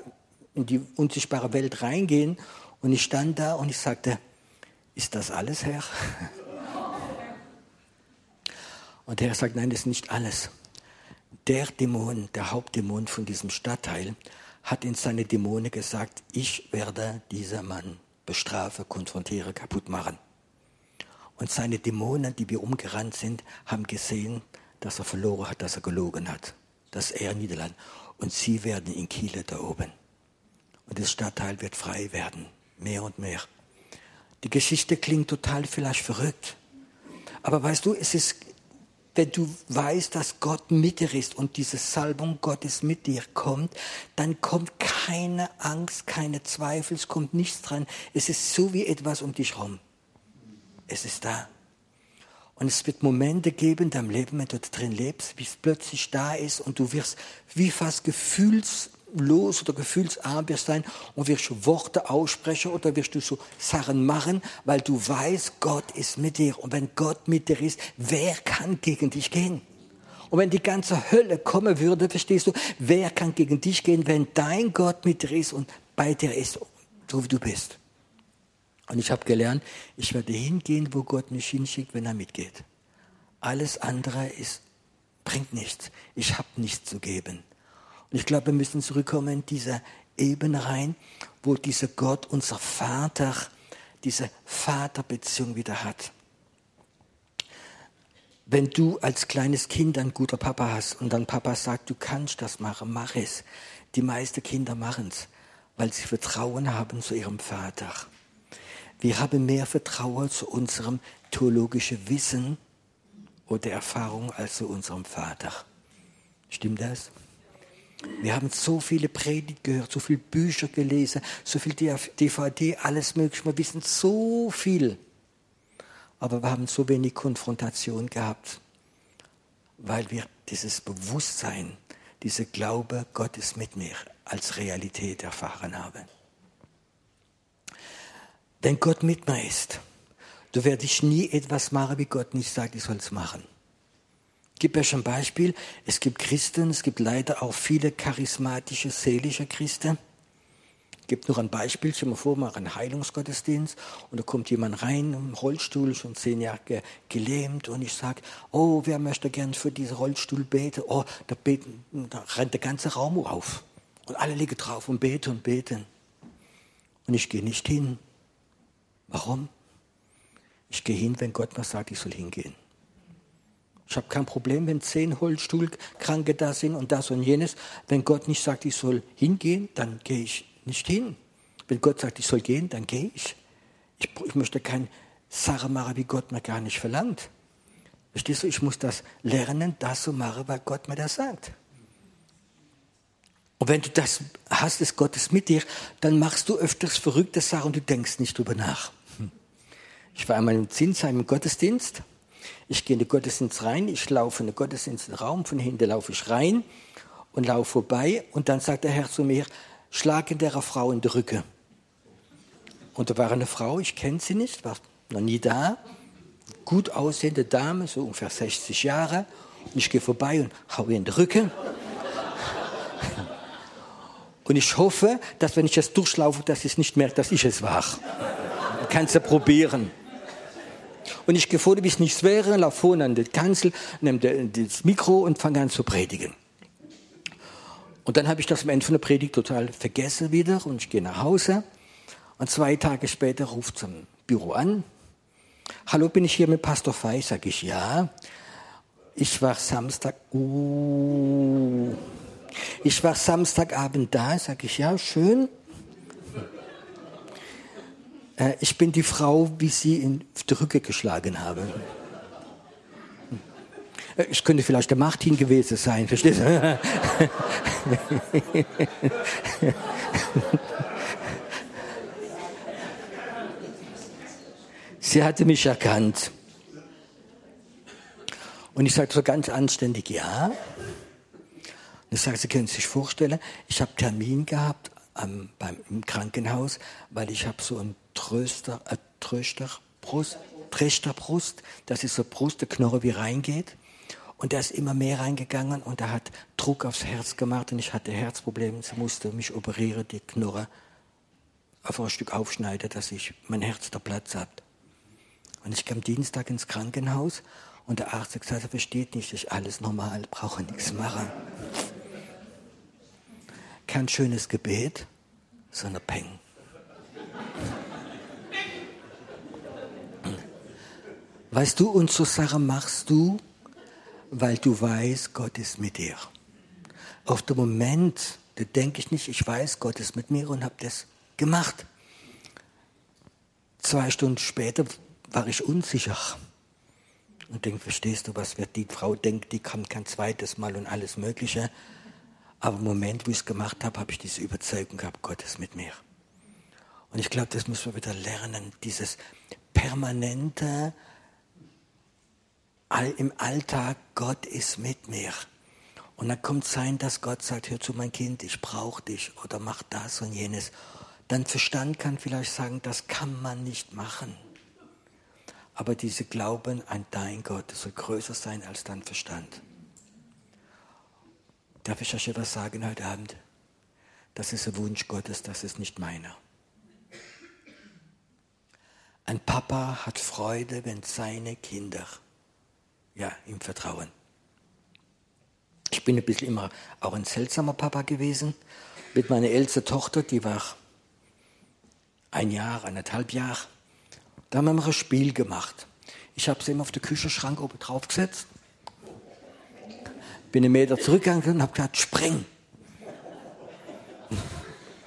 in die unsichtbare Welt reingehen. Und ich stand da und ich sagte, ist das alles, Herr? Und der Herr sagt, nein, das ist nicht alles. Der Dämon, der Hauptdämon von diesem Stadtteil, hat in seine Dämonen gesagt, ich werde dieser Mann bestrafe, konfrontiere, kaputt machen. Und seine Dämonen, die wir umgerannt sind, haben gesehen, dass er verloren hat, dass er gelogen hat, dass er Niederland. Und sie werden in Kiel da oben. Und das Stadtteil wird frei werden, mehr und mehr. Die Geschichte klingt total vielleicht verrückt. Aber weißt du, es ist wenn du weißt, dass Gott mit dir ist und diese Salbung Gottes mit dir kommt, dann kommt keine Angst, keine Zweifel, es kommt nichts dran. Es ist so wie etwas um dich herum. Es ist da. Und es wird Momente geben in deinem Leben, wenn du drin lebst, wie es plötzlich da ist und du wirst wie fast gefühls los oder gefühlsarm wirst sein und wirst du Worte aussprechen oder wirst du so Sachen machen, weil du weißt, Gott ist mit dir. Und wenn Gott mit dir ist, wer kann gegen dich gehen? Und wenn die ganze Hölle kommen würde, verstehst du, wer kann gegen dich gehen, wenn dein Gott mit dir ist und bei dir ist, so wie du bist. Und ich habe gelernt, ich werde hingehen, wo Gott mich hinschickt, wenn er mitgeht. Alles andere ist, bringt nichts. Ich habe nichts zu geben. Und ich glaube, wir müssen zurückkommen in diese Ebene rein, wo dieser Gott, unser Vater, diese Vaterbeziehung wieder hat. Wenn du als kleines Kind ein guter Papa hast und dann Papa sagt, du kannst das machen, mach es. Die meisten Kinder machen es, weil sie Vertrauen haben zu ihrem Vater. Wir haben mehr Vertrauen zu unserem theologischen Wissen oder Erfahrung als zu unserem Vater. Stimmt das? Wir haben so viele Predigt gehört, so viele Bücher gelesen, so viel DVD, alles Mögliche. Wir wissen so viel. Aber wir haben so wenig Konfrontation gehabt, weil wir dieses Bewusstsein, diese Glaube, Gott ist mit mir, als Realität erfahren haben. Wenn Gott mit mir ist, du werde ich nie etwas machen, wie Gott nicht sagt, ich soll es machen. Ich gebe euch ein Beispiel. Es gibt Christen, es gibt leider auch viele charismatische, seelische Christen. Gebe noch ein Beispiel. Stell mal vor, machen einen Heilungsgottesdienst und da kommt jemand rein im Rollstuhl, schon zehn Jahre ge gelähmt und ich sage, oh, wer möchte gern für diesen Rollstuhl beten? Oh, da, beten, da rennt der ganze Raum auf und alle liegen drauf und beten und beten. Und ich gehe nicht hin. Warum? Ich gehe hin, wenn Gott mir sagt, ich soll hingehen. Ich habe kein Problem, wenn zehn Rollstuhlkranke da sind und das und jenes. Wenn Gott nicht sagt, ich soll hingehen, dann gehe ich nicht hin. Wenn Gott sagt, ich soll gehen, dann gehe ich. ich. Ich möchte kein Sache machen, wie Gott mir gar nicht verlangt. Verstehst du, ich muss das lernen, das zu machen, weil Gott mir das sagt. Und wenn du das hast, ist Gottes mit dir, dann machst du öfters verrückte Sachen und du denkst nicht drüber nach. Ich war einmal im Zinsheim im Gottesdienst ich gehe in den Gottesdienst rein, ich laufe in den Gottesdienstraum, von hinten laufe ich rein und laufe vorbei und dann sagt der Herr zu mir, schlage der Frau in die Rücke. Und da war eine Frau, ich kenne sie nicht, war noch nie da, gut aussehende Dame, so ungefähr 60 Jahre. Und ich gehe vorbei und haue ihr in die Rücke. Und ich hoffe, dass wenn ich das durchlaufe, dass sie es nicht merkt, dass ich es war. Kannst du probieren. Und ich vor, wie es nichts wäre, laufe vorne an die Kanzel, nehme das Mikro und fange an zu predigen. Und dann habe ich das am Ende von der Predigt total vergessen wieder und ich gehe nach Hause. Und zwei Tage später ruft zum Büro an. Hallo, bin ich hier mit Pastor Fei? Sag ich ja. Ich war Samstag, uh, ich war Samstagabend da, sag ich ja, schön. Äh, ich bin die Frau, wie sie in die Rücke geschlagen habe. Äh, ich könnte vielleicht der Martin gewesen sein, verstehst du? sie hatte mich erkannt. Und ich sagte so ganz anständig, ja. Und ich sage, Sie können sich vorstellen, ich habe Termin gehabt ähm, beim, im Krankenhaus, weil ich habe so ein Tröster, äh, Trösterbrust, Trösterbrust, das ist so Brust, der Knorre wie reingeht. Und da ist immer mehr reingegangen und er hat Druck aufs Herz gemacht und ich hatte Herzprobleme. Sie musste mich operieren, die Knorre auf ein Stück aufschneiden, dass ich mein Herz da Platz hat. Und ich kam Dienstag ins Krankenhaus und der Arzt hat gesagt, er versteht nicht, ist alles normal, brauche nichts machen. Kein schönes Gebet, sondern Peng. Weißt du, und so Sachen machst du, weil du weißt, Gott ist mit dir. Auf dem Moment, da denke ich nicht, ich weiß, Gott ist mit mir und habe das gemacht. Zwei Stunden später war ich unsicher und denke, verstehst du, was wird die Frau denkt, die kann kein zweites Mal und alles Mögliche. Aber im Moment, wo ich es gemacht habe, habe ich diese Überzeugung gehabt, Gott ist mit mir. Und ich glaube, das müssen wir wieder lernen, dieses permanente im Alltag, Gott ist mit mir. Und dann kommt sein, dass Gott sagt, hör zu mein Kind, ich brauche dich oder mach das und jenes. Dein Verstand kann vielleicht sagen, das kann man nicht machen. Aber diese Glauben an dein Gott soll größer sein als dein Verstand. Darf ich euch etwas sagen heute Abend? Das ist ein Wunsch Gottes, das ist nicht meiner. Ein Papa hat Freude, wenn seine Kinder ja, ihm vertrauen. Ich bin ein bisschen immer auch ein seltsamer Papa gewesen. Mit meiner ältesten Tochter, die war ein Jahr, eineinhalb Jahre. Da haben wir mal ein Spiel gemacht. Ich habe sie immer auf den Küchenschrank oben drauf gesetzt. Bin einen Meter zurückgegangen und habe gesagt, spreng.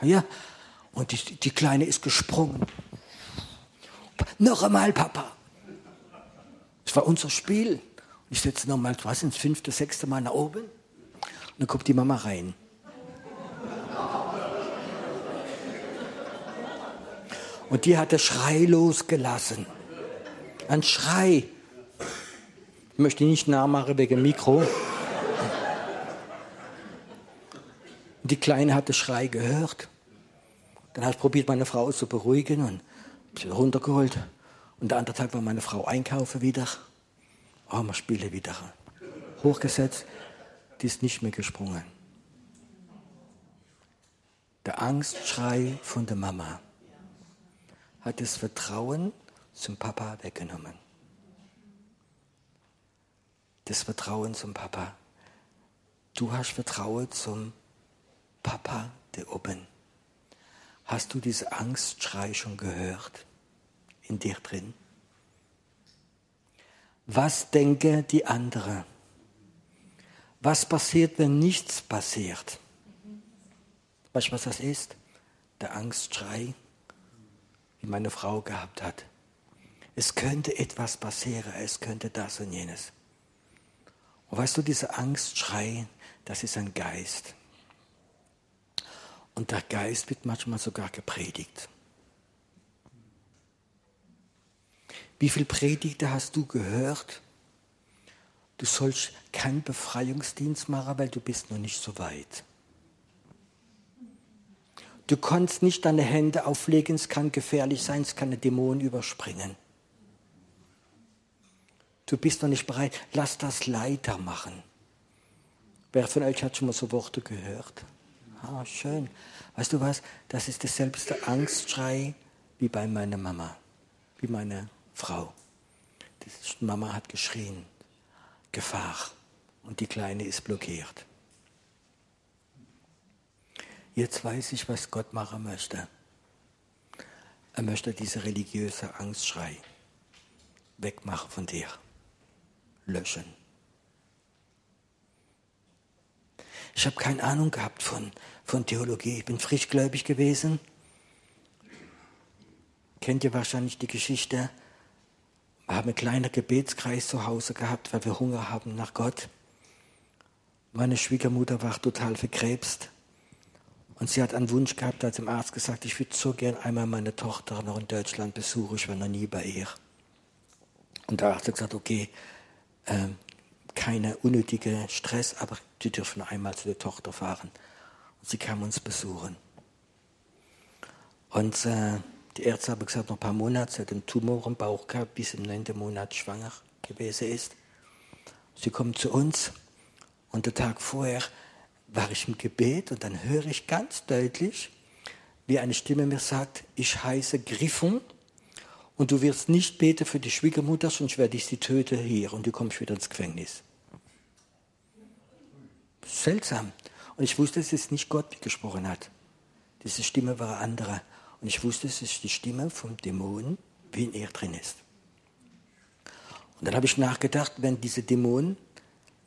Ja, und die, die Kleine ist gesprungen. Noch einmal, Papa. Das war unser Spiel. Ich setze nochmal, was ins fünfte, sechste Mal nach oben. Und dann kommt die Mama rein. Und die hat der Schrei losgelassen. Ein Schrei. Ich möchte nicht nachmachen wegen Mikro. Und die Kleine hat den Schrei gehört. Dann habe ich probiert, meine Frau zu beruhigen und sie runtergeholt. Und der andere Tag war meine Frau einkaufen wieder. Wir spielen wieder. Hochgesetzt, die ist nicht mehr gesprungen. Der Angstschrei von der Mama hat das Vertrauen zum Papa weggenommen. Das Vertrauen zum Papa. Du hast Vertrauen zum Papa der oben. Hast du diese Angstschrei schon gehört in dir drin? Was denke die andere? Was passiert, wenn nichts passiert? Weißt du, was das ist? Der Angstschrei wie meine Frau gehabt hat. Es könnte etwas passieren, es könnte das und jenes. Und weißt du, diese Angstschrei, das ist ein Geist. Und der Geist wird manchmal sogar gepredigt. Wie viele Predigte hast du gehört? Du sollst keinen Befreiungsdienst machen, weil du bist noch nicht so weit. Du kannst nicht deine Hände auflegen, es kann gefährlich sein, es kann eine Dämon überspringen. Du bist noch nicht bereit, lass das Leiter machen. Wer von euch hat schon mal so Worte gehört? Ah, schön. Weißt du was? Das ist derselbste Angstschrei wie bei meiner Mama, wie meine Frau. Die Mama hat geschrien, Gefahr. Und die Kleine ist blockiert. Jetzt weiß ich, was Gott machen möchte. Er möchte diese religiöse Angstschrei wegmachen von dir, löschen. Ich habe keine Ahnung gehabt von, von Theologie. Ich bin frischgläubig gewesen. Kennt ihr wahrscheinlich die Geschichte? Wir haben einen kleinen Gebetskreis zu Hause gehabt, weil wir Hunger haben nach Gott. Meine Schwiegermutter war total verkrebst. Und sie hat einen Wunsch gehabt, hat dem Arzt gesagt, ich würde so gern einmal meine Tochter noch in Deutschland besuchen, ich war noch nie bei ihr. Und der Arzt hat gesagt, okay, äh, keine unnötige Stress, aber sie dürfen einmal zu der Tochter fahren. Und sie kam uns besuchen. Und äh, die Ärzte haben gesagt, noch ein paar Monate, sie hat einen Tumor im Bauch gehabt, bis im neunten Monat schwanger gewesen ist. Sie kommt zu uns und der Tag vorher war ich im Gebet und dann höre ich ganz deutlich, wie eine Stimme mir sagt, ich heiße Griffon und du wirst nicht beten für die Schwiegermutter, sonst werde ich sie töten hier und du kommst wieder ins Gefängnis. Seltsam. Und ich wusste, es ist nicht Gott, gesprochen hat. Diese Stimme war eine andere. Und ich wusste, es ist die Stimme vom Dämon, wie in ihr drin ist. Und dann habe ich nachgedacht, wenn dieser Dämon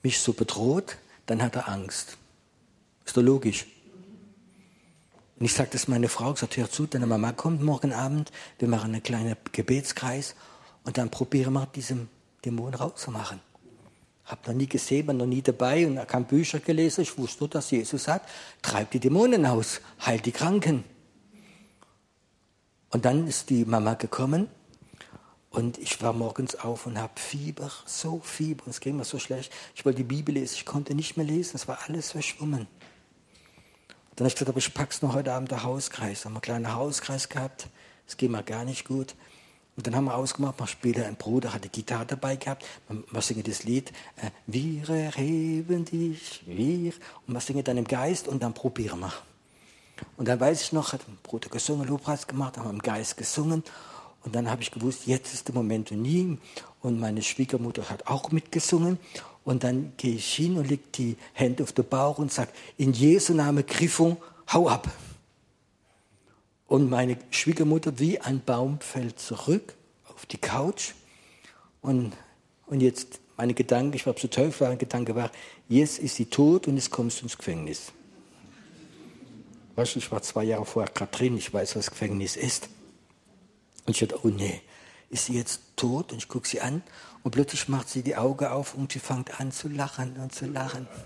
mich so bedroht, dann hat er Angst. Ist doch logisch. Und ich sagte das meine Frau, gesagt, hör zu, deine Mama kommt morgen Abend, wir machen einen kleinen Gebetskreis und dann probieren wir diesen Dämon rauszumachen. Hab noch nie gesehen, war noch nie dabei und habe Bücher gelesen. Ich wusste nur, dass Jesus sagt, treib die Dämonen aus, heil die Kranken. Und dann ist die Mama gekommen und ich war morgens auf und habe Fieber, so Fieber, es ging mir so schlecht. Ich wollte die Bibel lesen, ich konnte nicht mehr lesen, es war alles verschwommen. Dann habe ich gesagt, aber ich pack's noch heute Abend der Hauskreis. Haben wir einen kleinen Hauskreis gehabt, es ging mir gar nicht gut. Und dann haben wir ausgemacht, mal später ein Bruder hatte Gitarre dabei gehabt, wir singen das Lied, äh, wir erheben dich, wir, und wir singen dann im Geist und dann probieren wir. Und dann weiß ich noch, hat ein Bruder gesungen, Lobpreis gemacht, haben im Geist gesungen und dann habe ich gewusst, jetzt ist der Moment und nie. Und meine Schwiegermutter hat auch mitgesungen. Und dann gehe ich hin und lege die Hände auf den Bauch und sage, in Jesu Name Griffung, hau ab. Und meine Schwiegermutter wie ein Baum fällt zurück auf die Couch. Und, und jetzt meine Gedanken, ich war zu Teufel, mein Gedanke war, jetzt ist sie tot und jetzt kommst du ins Gefängnis. Weißt du, ich war zwei Jahre vorher gerade drin, ich weiß, was Gefängnis ist. Und ich dachte, oh nee, ist sie jetzt tot? Und ich gucke sie an und plötzlich macht sie die Augen auf und sie fängt an zu lachen und zu lachen.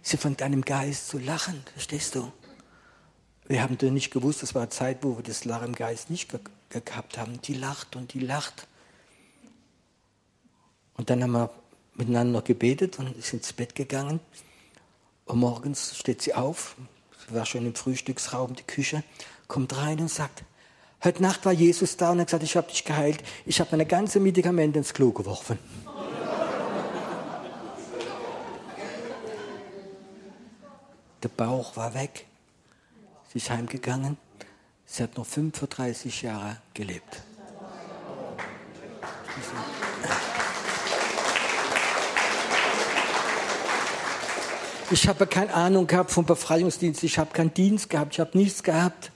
Sie fängt an im Geist zu lachen, verstehst du? Wir haben doch nicht gewusst, das war eine Zeit, wo wir das Lachen im Geist nicht ge gehabt haben. Die lacht und die lacht. Und dann haben wir miteinander gebetet und ist ins Bett gegangen. Und morgens steht sie auf, war schon im Frühstücksraum, die Küche, kommt rein und sagt, Heute Nacht war Jesus da und hat gesagt, ich habe dich geheilt. Ich habe meine ganzen Medikamente ins Klo geworfen. Der Bauch war weg. Sie ist heimgegangen. Sie hat noch 35 Jahre gelebt. Ich habe keine Ahnung gehabt vom Befreiungsdienst. Ich habe keinen Dienst gehabt. Ich habe nichts gehabt.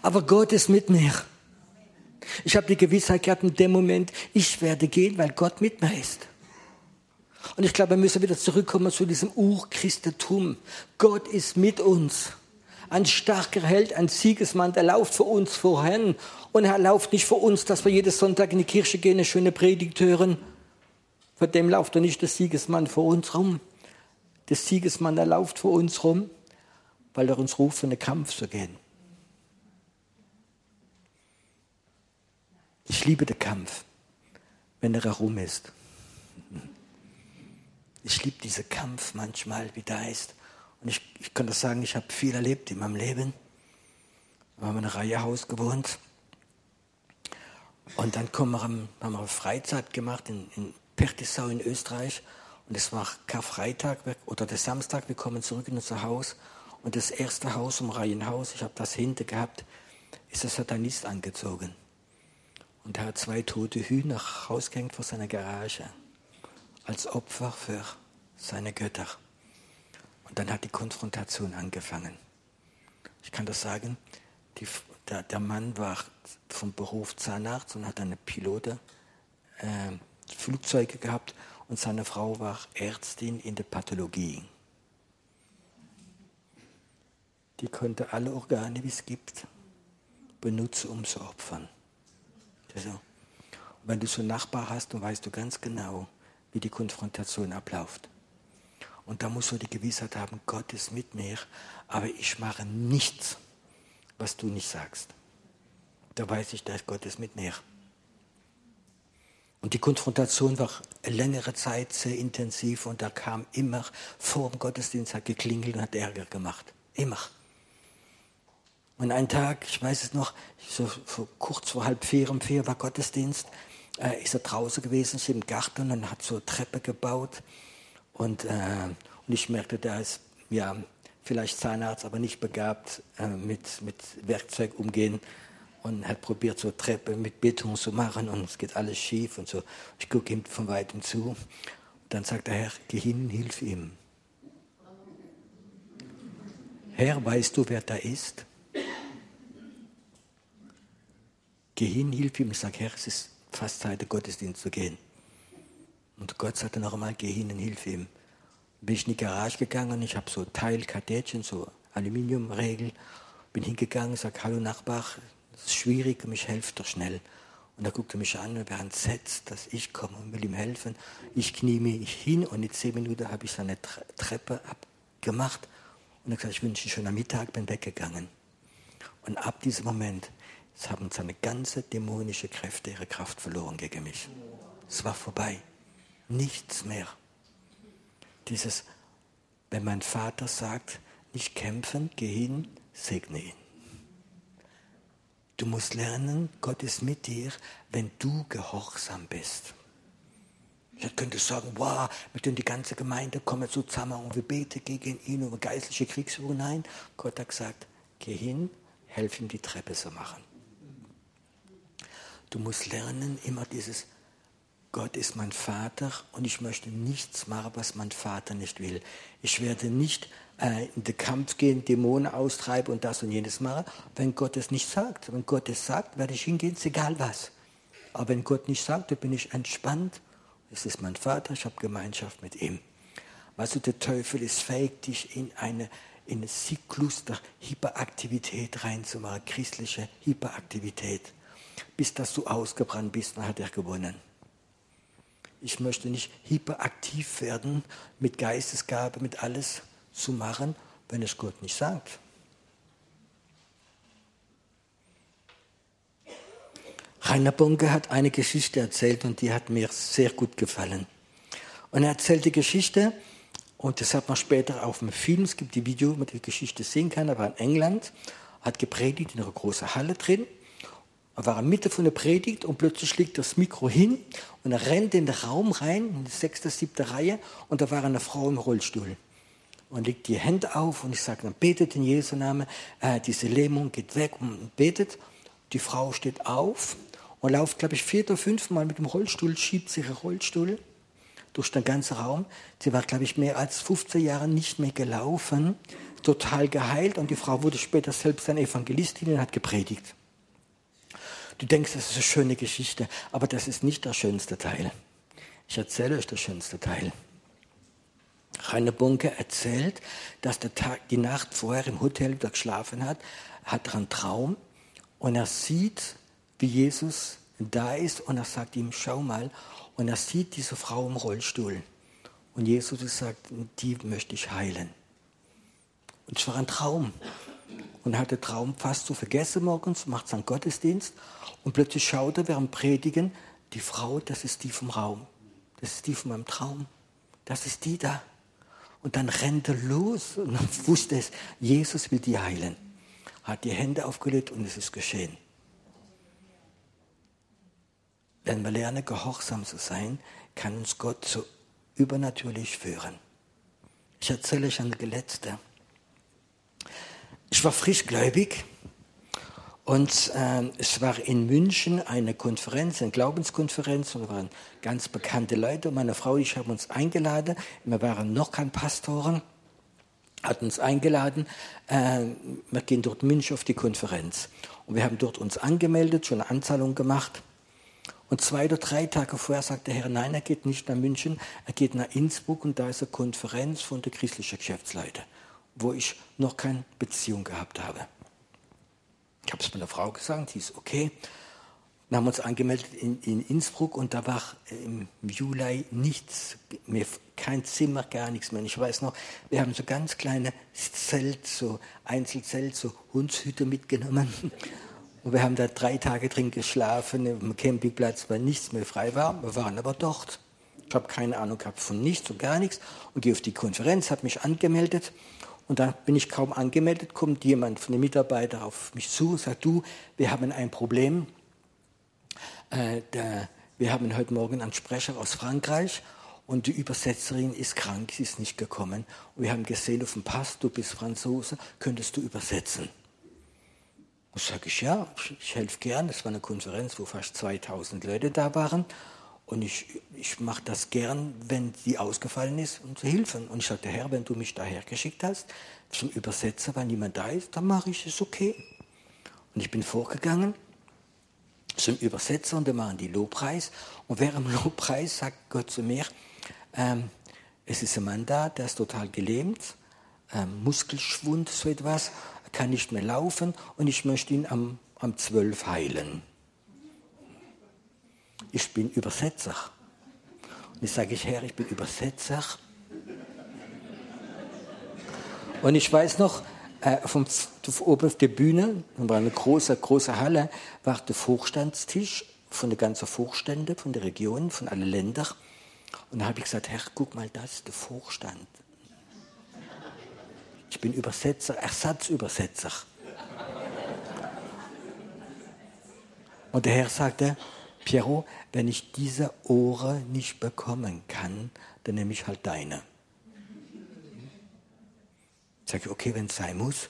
Aber Gott ist mit mir. Ich habe die Gewissheit gehabt in dem Moment, ich werde gehen, weil Gott mit mir ist. Und ich glaube, wir müssen wieder zurückkommen zu diesem Urchristentum. Gott ist mit uns. Ein starker Held, ein Siegesmann, der lauft für uns vorhin. Und er lauft nicht für uns, dass wir jeden Sonntag in die Kirche gehen, eine schöne Predigt hören. Vor dem lauft er nicht der Siegesmann vor uns rum. Der Siegesmann, der lauft vor uns rum, weil er uns ruft, in den Kampf zu gehen. Ich liebe den Kampf, wenn er herum ist. Ich liebe diesen Kampf manchmal, wie da ist. Und ich, ich kann das sagen, ich habe viel erlebt in meinem Leben. Wir haben in einem Reihehaus gewohnt. Und dann wir, haben wir Freizeit gemacht in, in Pertisau in Österreich. Und es war Karfreitag oder der Samstag, wir kommen zurück in unser Haus. Und das erste Haus, um Reihenhaus, ich habe das hinter gehabt, ist der Satanist angezogen. Und er hat zwei tote Hühner rausgehängt vor seiner Garage als Opfer für seine Götter. Und dann hat die Konfrontation angefangen. Ich kann das sagen, die, der, der, Mann war vom Beruf Zahnarzt und hat eine Pilote äh, Flugzeuge gehabt und seine Frau war Ärztin in der Pathologie. Die konnte alle Organe, wie es gibt, benutzen, um zu opfern. Also, wenn du so einen Nachbar hast, dann weißt du ganz genau, wie die Konfrontation abläuft. Und da musst du die Gewissheit haben, Gott ist mit mir, aber ich mache nichts, was du nicht sagst. Da weiß ich, dass Gott ist mit mir. Und die Konfrontation war längere Zeit sehr intensiv und da kam immer vor dem Gottesdienst, hat geklingelt und hat Ärger gemacht. Immer. Und einen Tag, ich weiß es noch, so, so kurz vor halb vier, um vier war Gottesdienst, äh, ist er draußen gewesen, ist im Garten und hat so eine Treppe gebaut. Und, äh, und ich merkte, der ist ja vielleicht Zahnarzt, aber nicht begabt äh, mit, mit Werkzeug umgehen und hat probiert, so Treppe mit Beton zu machen und es geht alles schief und so. Ich gucke ihm von weitem zu. Und dann sagt der Herr, geh hin, hilf ihm. Herr, weißt du, wer da ist? Geh hin, hilf ihm. Ich sage, Herr, es ist fast Zeit, den Gottesdienst zu gehen. Und Gott sagte noch einmal, geh hin und hilf ihm. Bin ich in die Garage gegangen, ich habe so Teilkartätchen, so Aluminiumregel. Bin hingegangen, sage, hallo Nachbar, das ist schwierig, mich helft doch schnell. Und er guckte mich an und war entsetzt, dass ich komme und will ihm helfen. Ich knie mich hin und in zehn Minuten habe ich seine Treppe abgemacht. Und er gesagt, ich wünsche schon am Mittag, bin weggegangen. Und ab diesem Moment haben seine ganze dämonische Kräfte ihre Kraft verloren gegen mich. Es war vorbei. Nichts mehr. Dieses, wenn mein Vater sagt, nicht kämpfen, geh hin, segne ihn. Du musst lernen, Gott ist mit dir, wenn du gehorsam bist. Ich könnte sagen, wow, mit dem die ganze Gemeinde kommt zusammen und wir beten gegen ihn über geistliche Kriegsführung. Nein, Gott hat gesagt, geh hin, helf ihm die Treppe zu machen. Du musst lernen, immer dieses, Gott ist mein Vater und ich möchte nichts machen, was mein Vater nicht will. Ich werde nicht äh, in den Kampf gehen, Dämonen austreiben und das und jenes machen, wenn Gott es nicht sagt. Wenn Gott es sagt, werde ich hingehen, ist egal was. Aber wenn Gott nicht sagt, dann bin ich entspannt. Es ist mein Vater, ich habe Gemeinschaft mit ihm. Weißt du, der Teufel ist fähig, dich in eine in Zyklus der Hyperaktivität reinzumachen, christliche Hyperaktivität. Bis dass du ausgebrannt bist, dann hat er gewonnen. Ich möchte nicht hyperaktiv werden mit Geistesgabe, mit alles zu machen, wenn es Gott nicht sagt. Rainer Bunke hat eine Geschichte erzählt und die hat mir sehr gut gefallen. Und er erzählt die Geschichte, und das hat man später auf dem Film, es gibt die Video, wo man die Geschichte sehen kann, er war in England, hat gepredigt in einer großen Halle drin. Er war in der Mitte von der Predigt und plötzlich liegt das Mikro hin und er rennt in den Raum rein, in die sechste, siebte Reihe, und da war eine Frau im Rollstuhl und legt die Hände auf und ich sage dann, betet in Jesu Namen, äh, diese Lähmung geht weg und betet. Die Frau steht auf und läuft, glaube ich, vier oder fünf Mal mit dem Rollstuhl, schiebt sich ihren Rollstuhl durch den ganzen Raum. Sie war, glaube ich, mehr als 15 Jahre nicht mehr gelaufen, total geheilt und die Frau wurde später selbst eine Evangelistin und hat gepredigt. Du denkst, das ist eine schöne Geschichte, aber das ist nicht der schönste Teil. Ich erzähle euch der schönste Teil. Rainer Bunke erzählt, dass der Tag, die Nacht vorher im Hotel wieder geschlafen hat, hat er einen Traum und er sieht, wie Jesus da ist und er sagt ihm, schau mal, und er sieht diese Frau im Rollstuhl. Und Jesus sagt, die möchte ich heilen. Und es war ein Traum. Und er hat den Traum fast zu vergessen morgens, macht seinen Gottesdienst und plötzlich schaut er während Predigen, die Frau, das ist die vom Raum. Das ist die von meinem Traum. Das ist die da. Und dann rennt er los und wusste es, Jesus will die heilen. Hat die Hände aufgelegt und es ist geschehen. Wenn wir lernen, gehorsam zu sein, kann uns Gott so übernatürlich führen. Ich erzähle euch eine letzte. Ich war frischgläubig und äh, es war in München eine Konferenz, eine Glaubenskonferenz, und da waren ganz bekannte Leute. Und meine Frau und ich haben uns eingeladen. Wir waren noch kein Pastoren, hat uns eingeladen. Äh, wir gehen dort München auf die Konferenz. Und wir haben dort uns angemeldet, schon eine Anzahlung gemacht. Und zwei oder drei Tage vorher sagt der Herr, nein, er geht nicht nach München, er geht nach Innsbruck und da ist eine Konferenz von der christlichen Geschäftsleute, wo ich noch keine Beziehung gehabt habe. Habe es meiner Frau gesagt, die ist okay. Wir haben uns angemeldet in, in, Innsbruck und da war im Juli nichts mehr, kein Zimmer, gar nichts mehr. Ich weiß noch, wir haben so ganz kleine Zelt, so Einzelzelt, so Hundshüte mitgenommen. Und wir haben da drei Tage drin geschlafen, im Campingplatz, weil nichts mehr frei war. Wir waren aber dort. Ich habe keine Ahnung gehabt von nichts und gar nichts. Und gehe auf die Konferenz, habe mich angemeldet. Und da bin ich kaum angemeldet, kommt jemand von den Mitarbeitern auf mich zu und sagt, du, wir haben ein Problem. Äh, der, wir haben heute Morgen einen Sprecher aus Frankreich und die Übersetzerin ist krank, sie ist nicht gekommen. Und wir haben gesehen auf dem Pass, du bist Franzose, könntest du übersetzen? Und sage ich, ja, ich, helfe gern. Das war eine Konferenz, wo fast 2000 Leute da waren. Und ich, ich mache das gern, wenn die ausgefallen ist, um zu helfen. Und ich sagte, Herr, wenn du mich daher geschickt hast, zum Übersetzer, weil niemand da ist, dann mache ich es okay. Und ich bin vorgegangen zum Übersetzer und wir machen die Lobpreis. Und während dem Lobpreis sagt Gott zu mir, ähm, es ist ein Mann da, der ist total gelähmt, ähm, Muskelschwund, so etwas, kann nicht mehr laufen und ich möchte ihn am, am 12 heilen ich bin Übersetzer. Und ich sage ich, Herr, ich bin Übersetzer. Und ich weiß noch, äh, vom, oben auf der Bühne, war eine große, große Halle, war der Vorstandstisch von der ganzen Vorstände, von der Region, von allen Ländern. Und da habe ich gesagt, Herr, guck mal, das ist der Vorstand. Ich bin Übersetzer, Ersatzübersetzer. Und der Herr sagte, Piero, wenn ich diese Ohren nicht bekommen kann, dann nehme ich halt deine. Sag ich, okay, wenn es sein muss.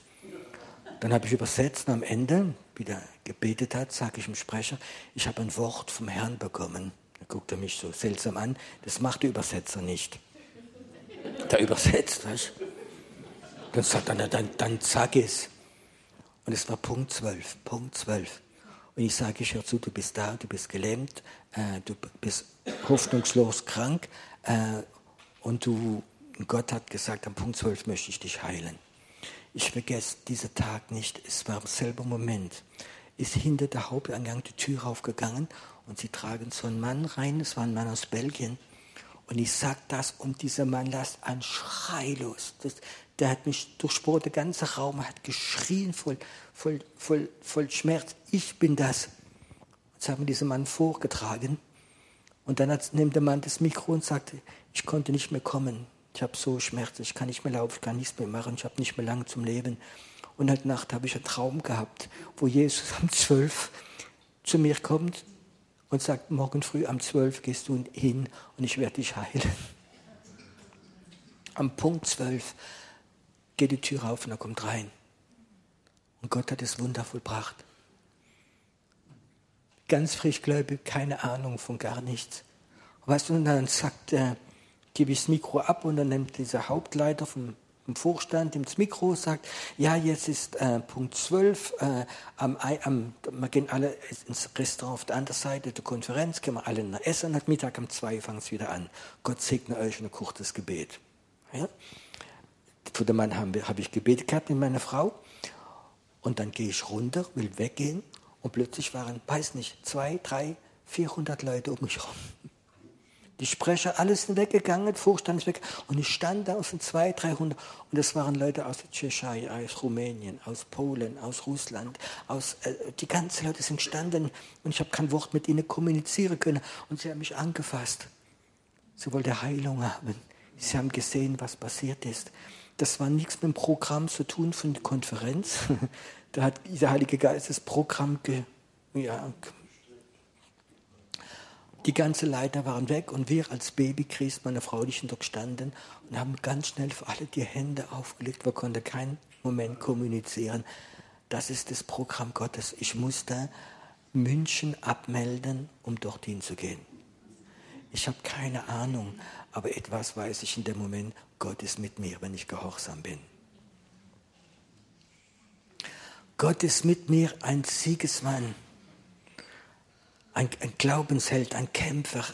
Dann habe ich übersetzt und am Ende, wie der gebetet hat, sage ich dem Sprecher, ich habe ein Wort vom Herrn bekommen. Da guckt er mich so seltsam an. Das macht der Übersetzer nicht. Der übersetzt, weißt Dann sagt er, dann, dann sag es. Und es war Punkt 12, Punkt 12. Und ich sage, ich hör zu, du bist da, du bist gelähmt, äh, du bist hoffnungslos krank äh, und du, Gott hat gesagt, am Punkt 12 möchte ich dich heilen. Ich vergesse diesen Tag nicht, es war im selben Moment, ist hinter der Haupteingang die Tür aufgegangen und sie tragen so einen Mann rein, es war ein Mann aus Belgien. Und ich sag das und dieser Mann lässt einen Schrei los. Das, der hat mich durchbohrt, der ganze Raum hat geschrien voll, voll, voll, voll Schmerz. Ich bin das. Jetzt haben wir diesen Mann vorgetragen. Und dann hat, nimmt der Mann das Mikro und sagt, ich konnte nicht mehr kommen. Ich habe so Schmerzen, ich kann nicht mehr laufen, ich kann nichts mehr machen, ich habe nicht mehr lange zum Leben. Und heute Nacht habe ich einen Traum gehabt, wo Jesus um zwölf zu mir kommt und sagt, morgen früh um zwölf gehst du hin und ich werde dich heilen. Am Punkt zwölf geht die Tür auf und er kommt rein. Und Gott hat es Wunder vollbracht. Ganz frischgläubig, keine Ahnung von gar nichts. weißt du, und dann sagt er, gebe ich das Mikro ab und dann nimmt dieser Hauptleiter vom, vom Vorstand ins Mikro sagt, ja, jetzt ist äh, Punkt 12, äh, am, am, wir gehen alle ins Restaurant auf der anderen Seite der Konferenz, gehen wir alle nach Essen, hat Mittag um zwei fangen es wieder an. Gott segne euch ein kurzes Gebet. Ja? Für den Mann habe hab ich gebetet gehabt mit meiner Frau und dann gehe ich runter, will weggehen und plötzlich waren, weiß nicht, zwei, drei, vierhundert Leute um mich herum. Die Sprecher, alles sind weggegangen, Vorstand ist weg. Und ich stand da aus den zwei, dreihundert. Und das waren Leute aus der Tschechei, aus Rumänien, aus Polen, aus Russland. Aus, äh, die ganzen Leute sind gestanden und ich habe kein Wort mit ihnen kommunizieren können. Und sie haben mich angefasst. Sie wollten Heilung haben. Sie haben gesehen, was passiert ist. Das war nichts mit dem Programm zu tun von der Konferenz. Da hat der Heilige Geist das Programm ge, ja, die ganze Leiter waren weg und wir als Babychrist, meine Frau, die sind dort gestanden und haben ganz schnell für alle die Hände aufgelegt. Wir konnten keinen Moment kommunizieren. Das ist das Programm Gottes. Ich musste München abmelden, um dorthin zu gehen. Ich habe keine Ahnung, aber etwas weiß ich in dem Moment, Gott ist mit mir, wenn ich gehorsam bin. Gott ist mit mir ein Siegesmann, ein, ein Glaubensheld, ein Kämpfer.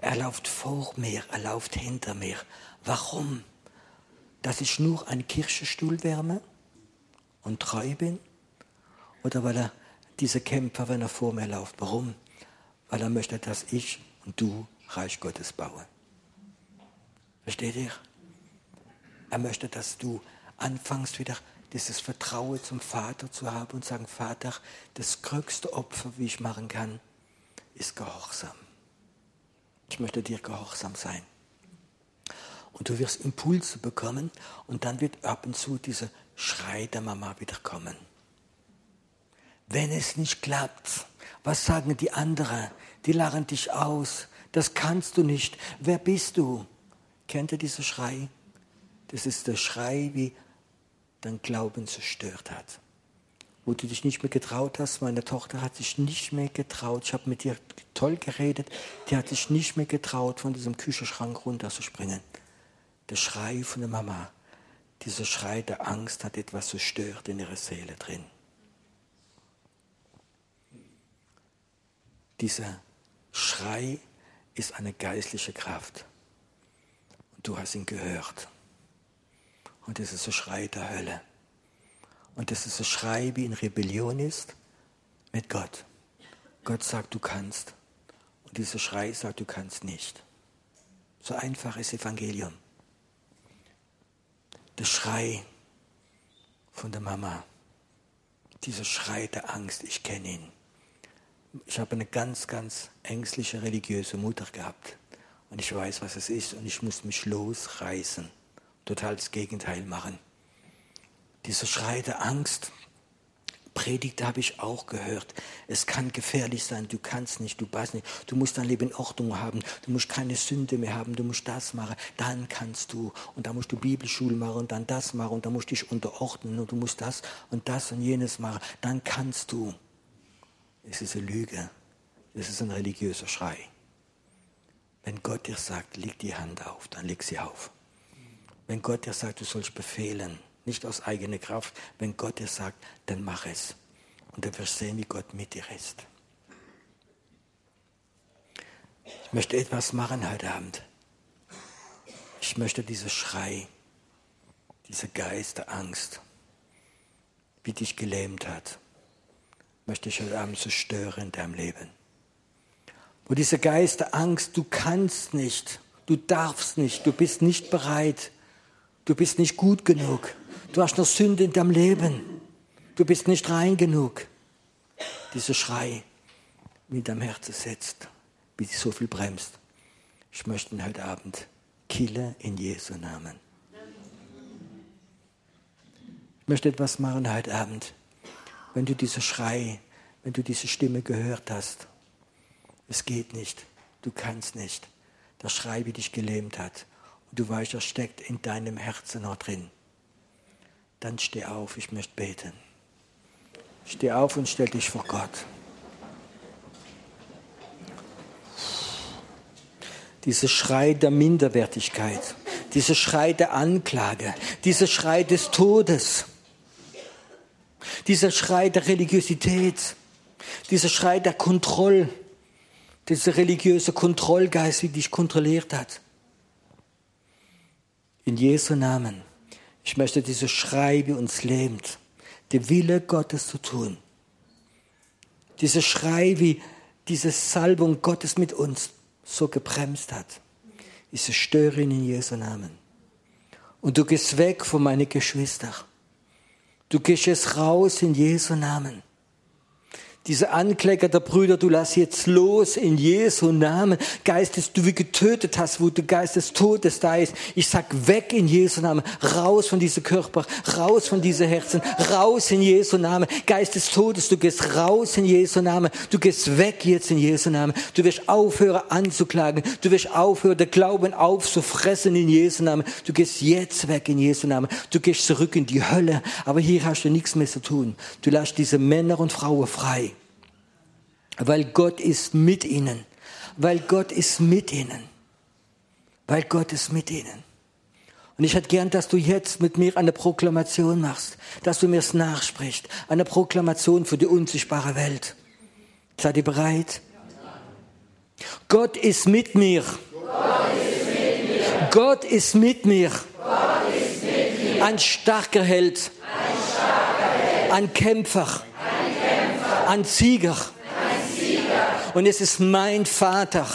Er läuft vor mir, er läuft hinter mir. Warum? Dass ich nur ein Kirchenstuhl wärme und treu bin? Oder weil er dieser Kämpfer, wenn er vor mir läuft, warum? Weil er möchte, dass ich und du Reich Gottes bauen. Versteht ihr? Er möchte, dass du anfängst wieder dieses Vertrauen zum Vater zu haben und sagen, Vater, das größte Opfer, wie ich machen kann, ist Gehorsam. Ich möchte dir gehorsam sein. Und du wirst Impulse bekommen und dann wird ab und zu dieser Schrei der Mama wieder kommen. Wenn es nicht klappt, was sagen die anderen? Die lachen dich aus. Das kannst du nicht. Wer bist du? Kennt ihr diesen Schrei? Das ist der Schrei, wie dein Glauben zerstört hat. Wo du dich nicht mehr getraut hast. Meine Tochter hat sich nicht mehr getraut. Ich habe mit ihr toll geredet. Die hat sich nicht mehr getraut, von diesem Küchenschrank runterzuspringen. Der Schrei von der Mama, dieser Schrei der Angst hat etwas zerstört in ihrer Seele drin. Dieser Schrei ist eine geistliche Kraft. Und du hast ihn gehört. Und das ist ein Schrei der Hölle. Und das ist ein Schrei, wie in Rebellion ist mit Gott. Gott sagt, du kannst. Und dieser Schrei sagt, du kannst nicht. So einfach ist Evangelium. Der Schrei von der Mama. Dieser Schrei der Angst, ich kenne ihn. Ich habe eine ganz, ganz ängstliche religiöse Mutter gehabt. Und ich weiß, was es ist. Und ich muss mich losreißen total das Gegenteil machen. Dieser Schrei der Angst, Predigt habe ich auch gehört. Es kann gefährlich sein, du kannst nicht, du passt nicht. Du musst dein Leben in Ordnung haben, du musst keine Sünde mehr haben, du musst das machen, dann kannst du. Und da musst du Bibelschule machen und dann das machen und dann musst du dich unterordnen und du musst das und das und jenes machen, dann kannst du. Es ist eine Lüge, es ist ein religiöser Schrei. Wenn Gott dir sagt, leg die Hand auf, dann leg sie auf. Wenn Gott dir sagt, du sollst befehlen, nicht aus eigener Kraft, wenn Gott dir sagt, dann mach es. Und dann wirst du sehen, wie Gott mit dir ist. Ich möchte etwas machen heute Abend. Ich möchte diesen Schrei, dieser Geist der Angst, wie dich gelähmt hat, möchte ich heute Abend zerstören in deinem Leben. Wo dieser Geist der Angst, du kannst nicht, du darfst nicht, du bist nicht bereit, Du bist nicht gut genug. Du hast noch Sünde in deinem Leben. Du bist nicht rein genug. Dieser Schrei wie deinem Herzen setzt, wie dich so viel bremst. Ich möchte ihn heute Abend killen in Jesu Namen. Ich möchte etwas machen heute Abend. Wenn du diesen Schrei, wenn du diese Stimme gehört hast, es geht nicht, du kannst nicht. Der Schrei, wie dich gelähmt hat. Und du weißt, er steckt in deinem Herzen noch drin. Dann steh auf, ich möchte beten. Steh auf und stell dich vor Gott. Dieser Schrei der Minderwertigkeit, dieser Schrei der Anklage, dieser Schrei des Todes, dieser Schrei der Religiosität, dieser Schrei der Kontrolle, dieser religiöse Kontrollgeist, wie dich kontrolliert hat. In Jesu Namen. Ich möchte diese Schrei, wie uns lebt, den Wille Gottes zu tun. Diese Schrei, wie diese Salbung Gottes mit uns so gebremst hat. Ich zerstöre ihn in Jesu Namen. Und du gehst weg von meinen Geschwistern. Du gehst jetzt raus in Jesu Namen diese Ankläger der Brüder, du lass jetzt los in Jesu Namen. Geist, dass du wie getötet hast, wo der Geist des Todes da ist. Ich sag weg in Jesu Namen. Raus von diesem Körper, raus von diesen Herzen, raus in Jesu Namen. Geist des Todes, du gehst raus in Jesu Namen. Du gehst weg jetzt in Jesu Namen. Du wirst aufhören anzuklagen. Du wirst aufhören, den Glauben aufzufressen in Jesu Namen. Du gehst jetzt weg in Jesu Namen. Du gehst zurück in die Hölle. Aber hier hast du nichts mehr zu tun. Du lässt diese Männer und Frauen frei weil Gott ist mit ihnen, weil Gott ist mit ihnen, weil Gott ist mit ihnen. Und ich hätte gern, dass du jetzt mit mir eine Proklamation machst, dass du mir es nachsprichst, eine Proklamation für die unsichtbare Welt. Seid ihr bereit? Gott ist mit mir. Gott ist mit mir. Ein starker Held. Ein Kämpfer. Ein Sieger. Und es ist mein Vater.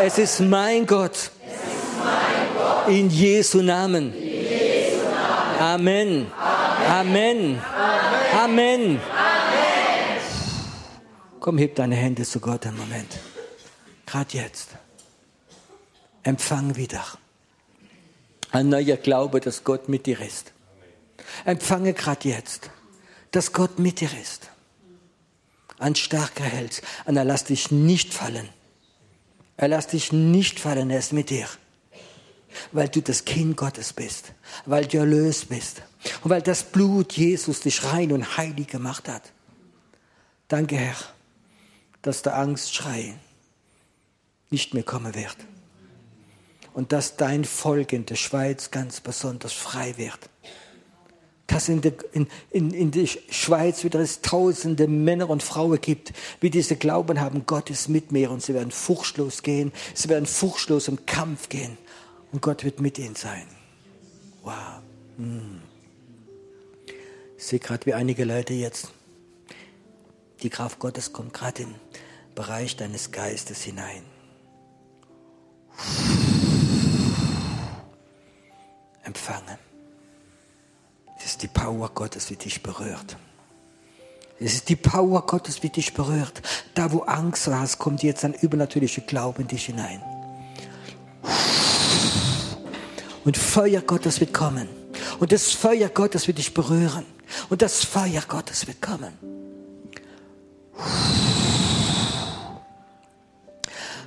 Es ist mein Gott. In Jesu Namen. Amen. Amen. Amen. Komm, heb deine Hände zu Gott einen Moment. Gerade jetzt. Empfang wieder. Ein neuer Glaube, dass Gott mit dir ist. Empfange gerade jetzt, dass Gott mit dir ist. Ein starker Held. Und er lässt dich nicht fallen. Er lässt dich nicht fallen, er ist mit dir. Weil du das Kind Gottes bist. Weil du erlöst bist. Und weil das Blut Jesus dich rein und heilig gemacht hat. Danke, Herr, dass der Angstschrei nicht mehr kommen wird. Und dass dein Volk in der Schweiz ganz besonders frei wird dass in der, in, in, in der Schweiz wieder es tausende Männer und Frauen gibt, wie diese Glauben haben, Gott ist mit mir und sie werden furchtlos gehen, sie werden furchtlos im Kampf gehen und Gott wird mit ihnen sein. Wow. Hm. Ich sehe gerade, wie einige Leute jetzt, die Kraft Gottes kommt gerade in den Bereich deines Geistes hinein. Empfangen. Es ist die Power Gottes, wie dich berührt. Es ist die Power Gottes, wie dich berührt. Da, wo Angst hast, kommt jetzt ein übernatürlicher Glaube in dich hinein. Und Feuer Gottes wird kommen. Und das Feuer Gottes wird dich berühren. Und das Feuer Gottes wird kommen.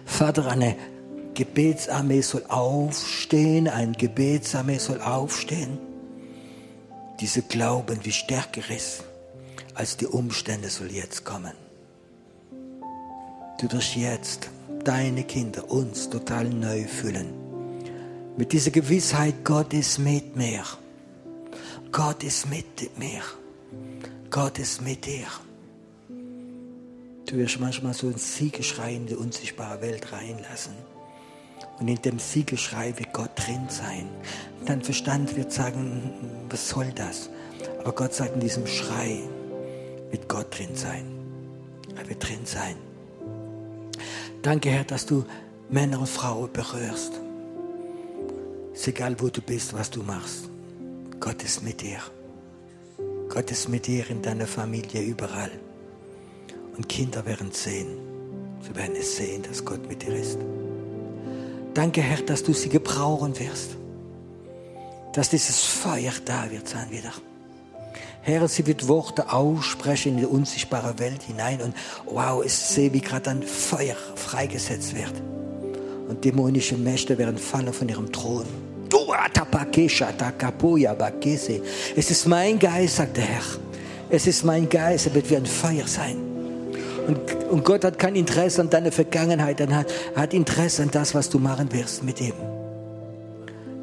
Vater, eine Gebetsarmee soll aufstehen, ein Gebetsarmee soll aufstehen diese Glauben wie stärker ist als die Umstände soll jetzt kommen. Du wirst jetzt deine Kinder, uns total neu fühlen. Mit dieser Gewissheit, Gott ist mit mir. Gott ist mit mir. Gott ist mit dir. Du wirst manchmal so ein Siegeschrei in die unsichtbare Welt reinlassen. Und in dem Siegelschrei wird Gott drin sein. Dein Verstand wird sagen, was soll das? Aber Gott sagt, in diesem Schrei wird Gott drin sein. Er wird drin sein. Danke, Herr, dass du Männer und Frauen berührst. Es ist egal, wo du bist, was du machst. Gott ist mit dir. Gott ist mit dir in deiner Familie überall. Und Kinder werden sehen. Sie werden es sehen, dass Gott mit dir ist. Danke, Herr, dass du sie gebrauchen wirst. Dass dieses Feuer da wird sein wieder. Herr, sie wird Worte aussprechen in die unsichtbare Welt hinein und wow, ich sehe, wie gerade ein Feuer freigesetzt wird. Und dämonische Mächte werden fallen von ihrem Thron. Es ist mein Geist, sagt der Herr. Es ist mein Geist, er wird wie ein Feuer sein. Und, und Gott hat kein Interesse an deiner Vergangenheit, er hat, hat Interesse an das, was du machen wirst mit ihm.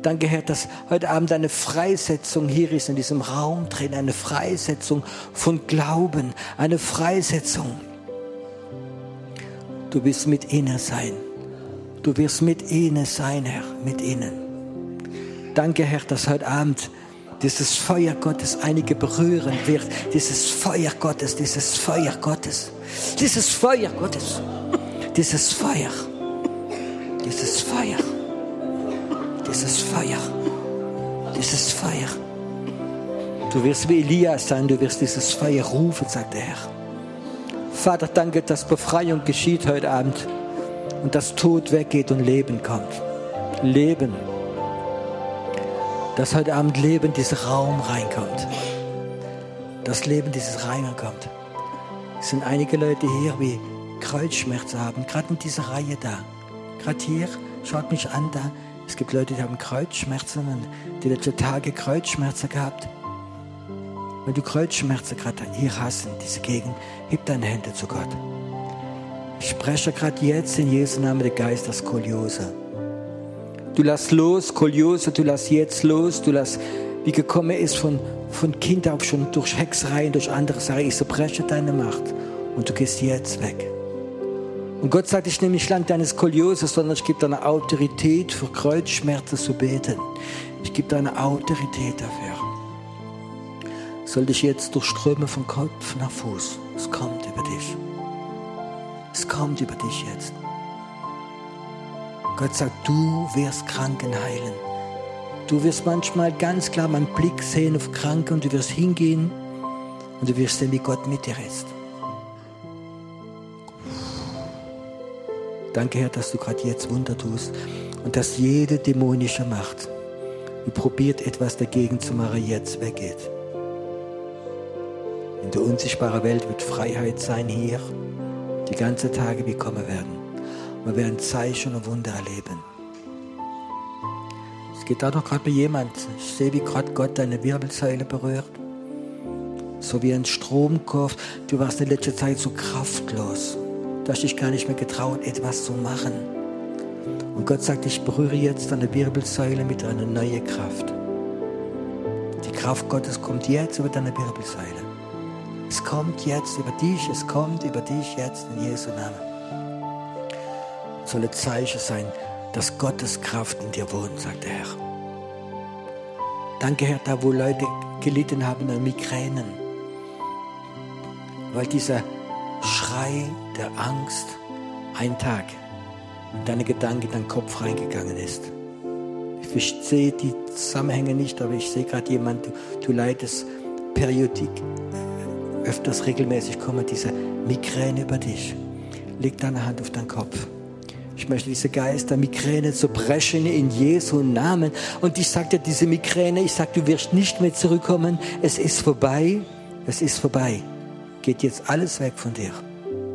Danke, Herr, dass heute Abend eine Freisetzung hier ist in diesem Raum drin, eine Freisetzung von Glauben, eine Freisetzung. Du wirst mit ihnen sein. Du wirst mit ihnen sein, Herr, mit ihnen. Danke, Herr, dass heute Abend dieses Feuer Gottes einige berühren wird. Dieses Feuer Gottes, dieses Feuer Gottes, dieses Feuer Gottes, dieses Feuer, dieses Feuer, dieses Feuer, dieses Feuer. Du wirst wie Elias sein, du wirst dieses Feuer rufen, sagt der Herr. Vater, danke, dass Befreiung geschieht heute Abend und dass Tod weggeht und Leben kommt. Leben dass heute Abend Leben in diesen Raum reinkommt. Das Leben dieses reinkommt. Es sind einige Leute hier, die Kreuzschmerzen haben, gerade in dieser Reihe da. Gerade hier, schaut mich an da. Es gibt Leute, die haben Kreuzschmerzen und die letzten Tage Kreuzschmerzen gehabt. Wenn du Kreuzschmerzen gerade hier hast, in dieser Gegend, heb deine Hände zu Gott. Ich spreche gerade jetzt in Jesu Namen der Geist der Skoliose. Du lass los, Skoliose, du lass jetzt los, du lass, wie gekommen ist von, von Kind auf schon durch Hexereien, durch andere Sachen. Ich zerbreche deine Macht und du gehst jetzt weg. Und Gott sagt, ich nehme nicht lang deine Skoliose, sondern ich gebe dir eine Autorität für Kreuzschmerzen zu beten. Ich gebe dir eine Autorität dafür. Soll dich jetzt durchströmen von Kopf nach Fuß. Es kommt über dich. Es kommt über dich jetzt. Gott sagt, du wirst Kranken heilen. Du wirst manchmal ganz klar meinen Blick sehen auf Kranke und du wirst hingehen und du wirst sehen, wie Gott mit dir ist. Danke, Herr, dass du gerade jetzt Wunder tust und dass jede dämonische Macht, die probiert etwas dagegen zu machen, jetzt weggeht. In der unsichtbaren Welt wird Freiheit sein hier, die ganze Tage wie kommen werden. Wir werden Zeichen und Wunder erleben. Geht da doch gerade bei jemand. Ich sehe, wie gerade Gott deine Wirbelsäule berührt. So wie ein Stromkopf. Du warst in letzter Zeit so kraftlos. Du hast dich gar nicht mehr getraut, etwas zu machen. Und Gott sagt, ich berühre jetzt deine Wirbelsäule mit einer neuen Kraft. Die Kraft Gottes kommt jetzt über deine Wirbelsäule. Es kommt jetzt über dich, es kommt über dich jetzt in Jesu Namen. Soll ein Zeichen sein, dass Gottes Kraft in dir wohnt, sagt der Herr. Danke, Herr, da wo Leute gelitten haben an Migränen, weil dieser Schrei der Angst ein Tag in deine Gedanken, in deinen Kopf reingegangen ist. Ich sehe die Zusammenhänge nicht, aber ich sehe gerade jemand, du, du leidest Periodik, öfters regelmäßig kommen diese Migräne über dich. Leg deine Hand auf deinen Kopf. Ich möchte diese Geist der Migräne zu brechen in Jesu Namen. Und ich sage dir, diese Migräne, ich sage, du wirst nicht mehr zurückkommen. Es ist vorbei. Es ist vorbei. Geht jetzt alles weg von dir.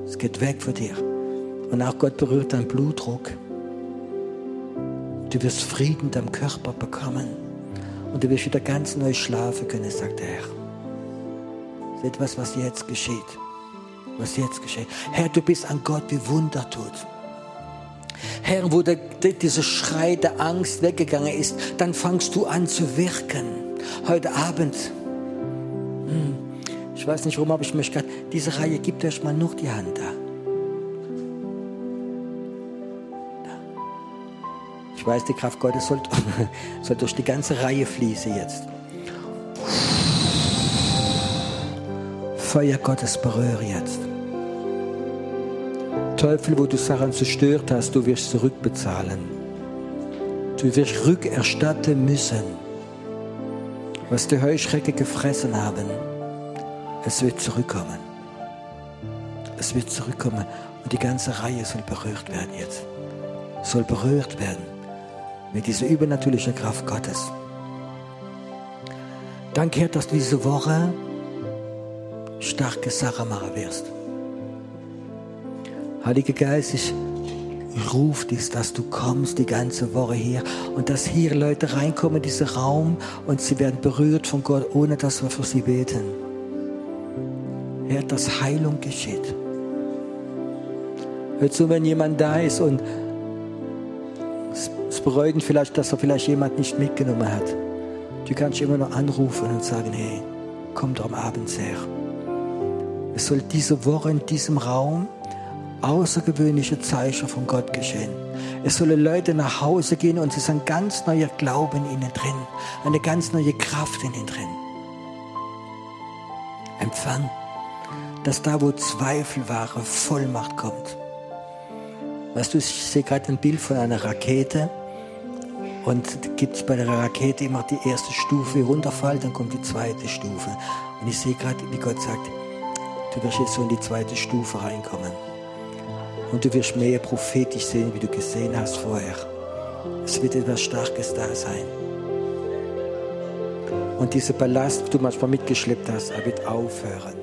Es geht weg von dir. Und auch Gott berührt deinen Blutdruck. Du wirst Frieden deinem Körper bekommen. Und du wirst wieder ganz neu schlafen können, sagt der Herr etwas, was jetzt geschieht. Was jetzt geschieht. Herr, du bist ein Gott, wie Wunder tut. Herr, wo der, dieser Schrei der Angst weggegangen ist, dann fangst du an zu wirken. Heute Abend. Hm, ich weiß nicht warum, aber ich möchte gerade, diese Reihe, gibt euch mal noch die Hand da. Ich weiß, die Kraft Gottes soll, soll durch die ganze Reihe fließen jetzt. Feuer Gottes berühre jetzt. Teufel, wo du Sachen zerstört hast, du wirst zurückbezahlen. Du wirst rückerstatten müssen, was die Heuschrecke gefressen haben. Es wird zurückkommen. Es wird zurückkommen und die ganze Reihe soll berührt werden jetzt. Soll berührt werden mit dieser übernatürlichen Kraft Gottes. Danke, Herr, dass du diese Woche starke Sache machen wirst. Heiliger Geist, ich rufe dich, dass du kommst die ganze Woche hier und dass hier Leute reinkommen in diesen Raum und sie werden berührt von Gott, ohne dass wir für sie beten. Herr, dass Heilung geschieht. Hör zu, wenn jemand da ist und es bereut vielleicht, dass er vielleicht jemand nicht mitgenommen hat. Du kannst immer noch anrufen und sagen, hey, komm doch am Abend her. Es soll diese Woche in diesem Raum außergewöhnliche Zeichen von Gott geschehen. Es sollen Leute nach Hause gehen und es ist ein ganz neuer Glauben in ihnen drin, eine ganz neue Kraft in ihnen drin. Empfang, dass da, wo Zweifel waren, Vollmacht kommt. Weißt du, ich sehe gerade ein Bild von einer Rakete und gibt es bei der Rakete immer die erste Stufe runterfällt, dann kommt die zweite Stufe. Und ich sehe gerade, wie Gott sagt, Du wirst jetzt so in die zweite Stufe reinkommen. Und du wirst mehr prophetisch sehen, wie du gesehen hast vorher. Es wird etwas Starkes da sein. Und dieser Ballast, den du manchmal mitgeschleppt hast, er wird aufhören.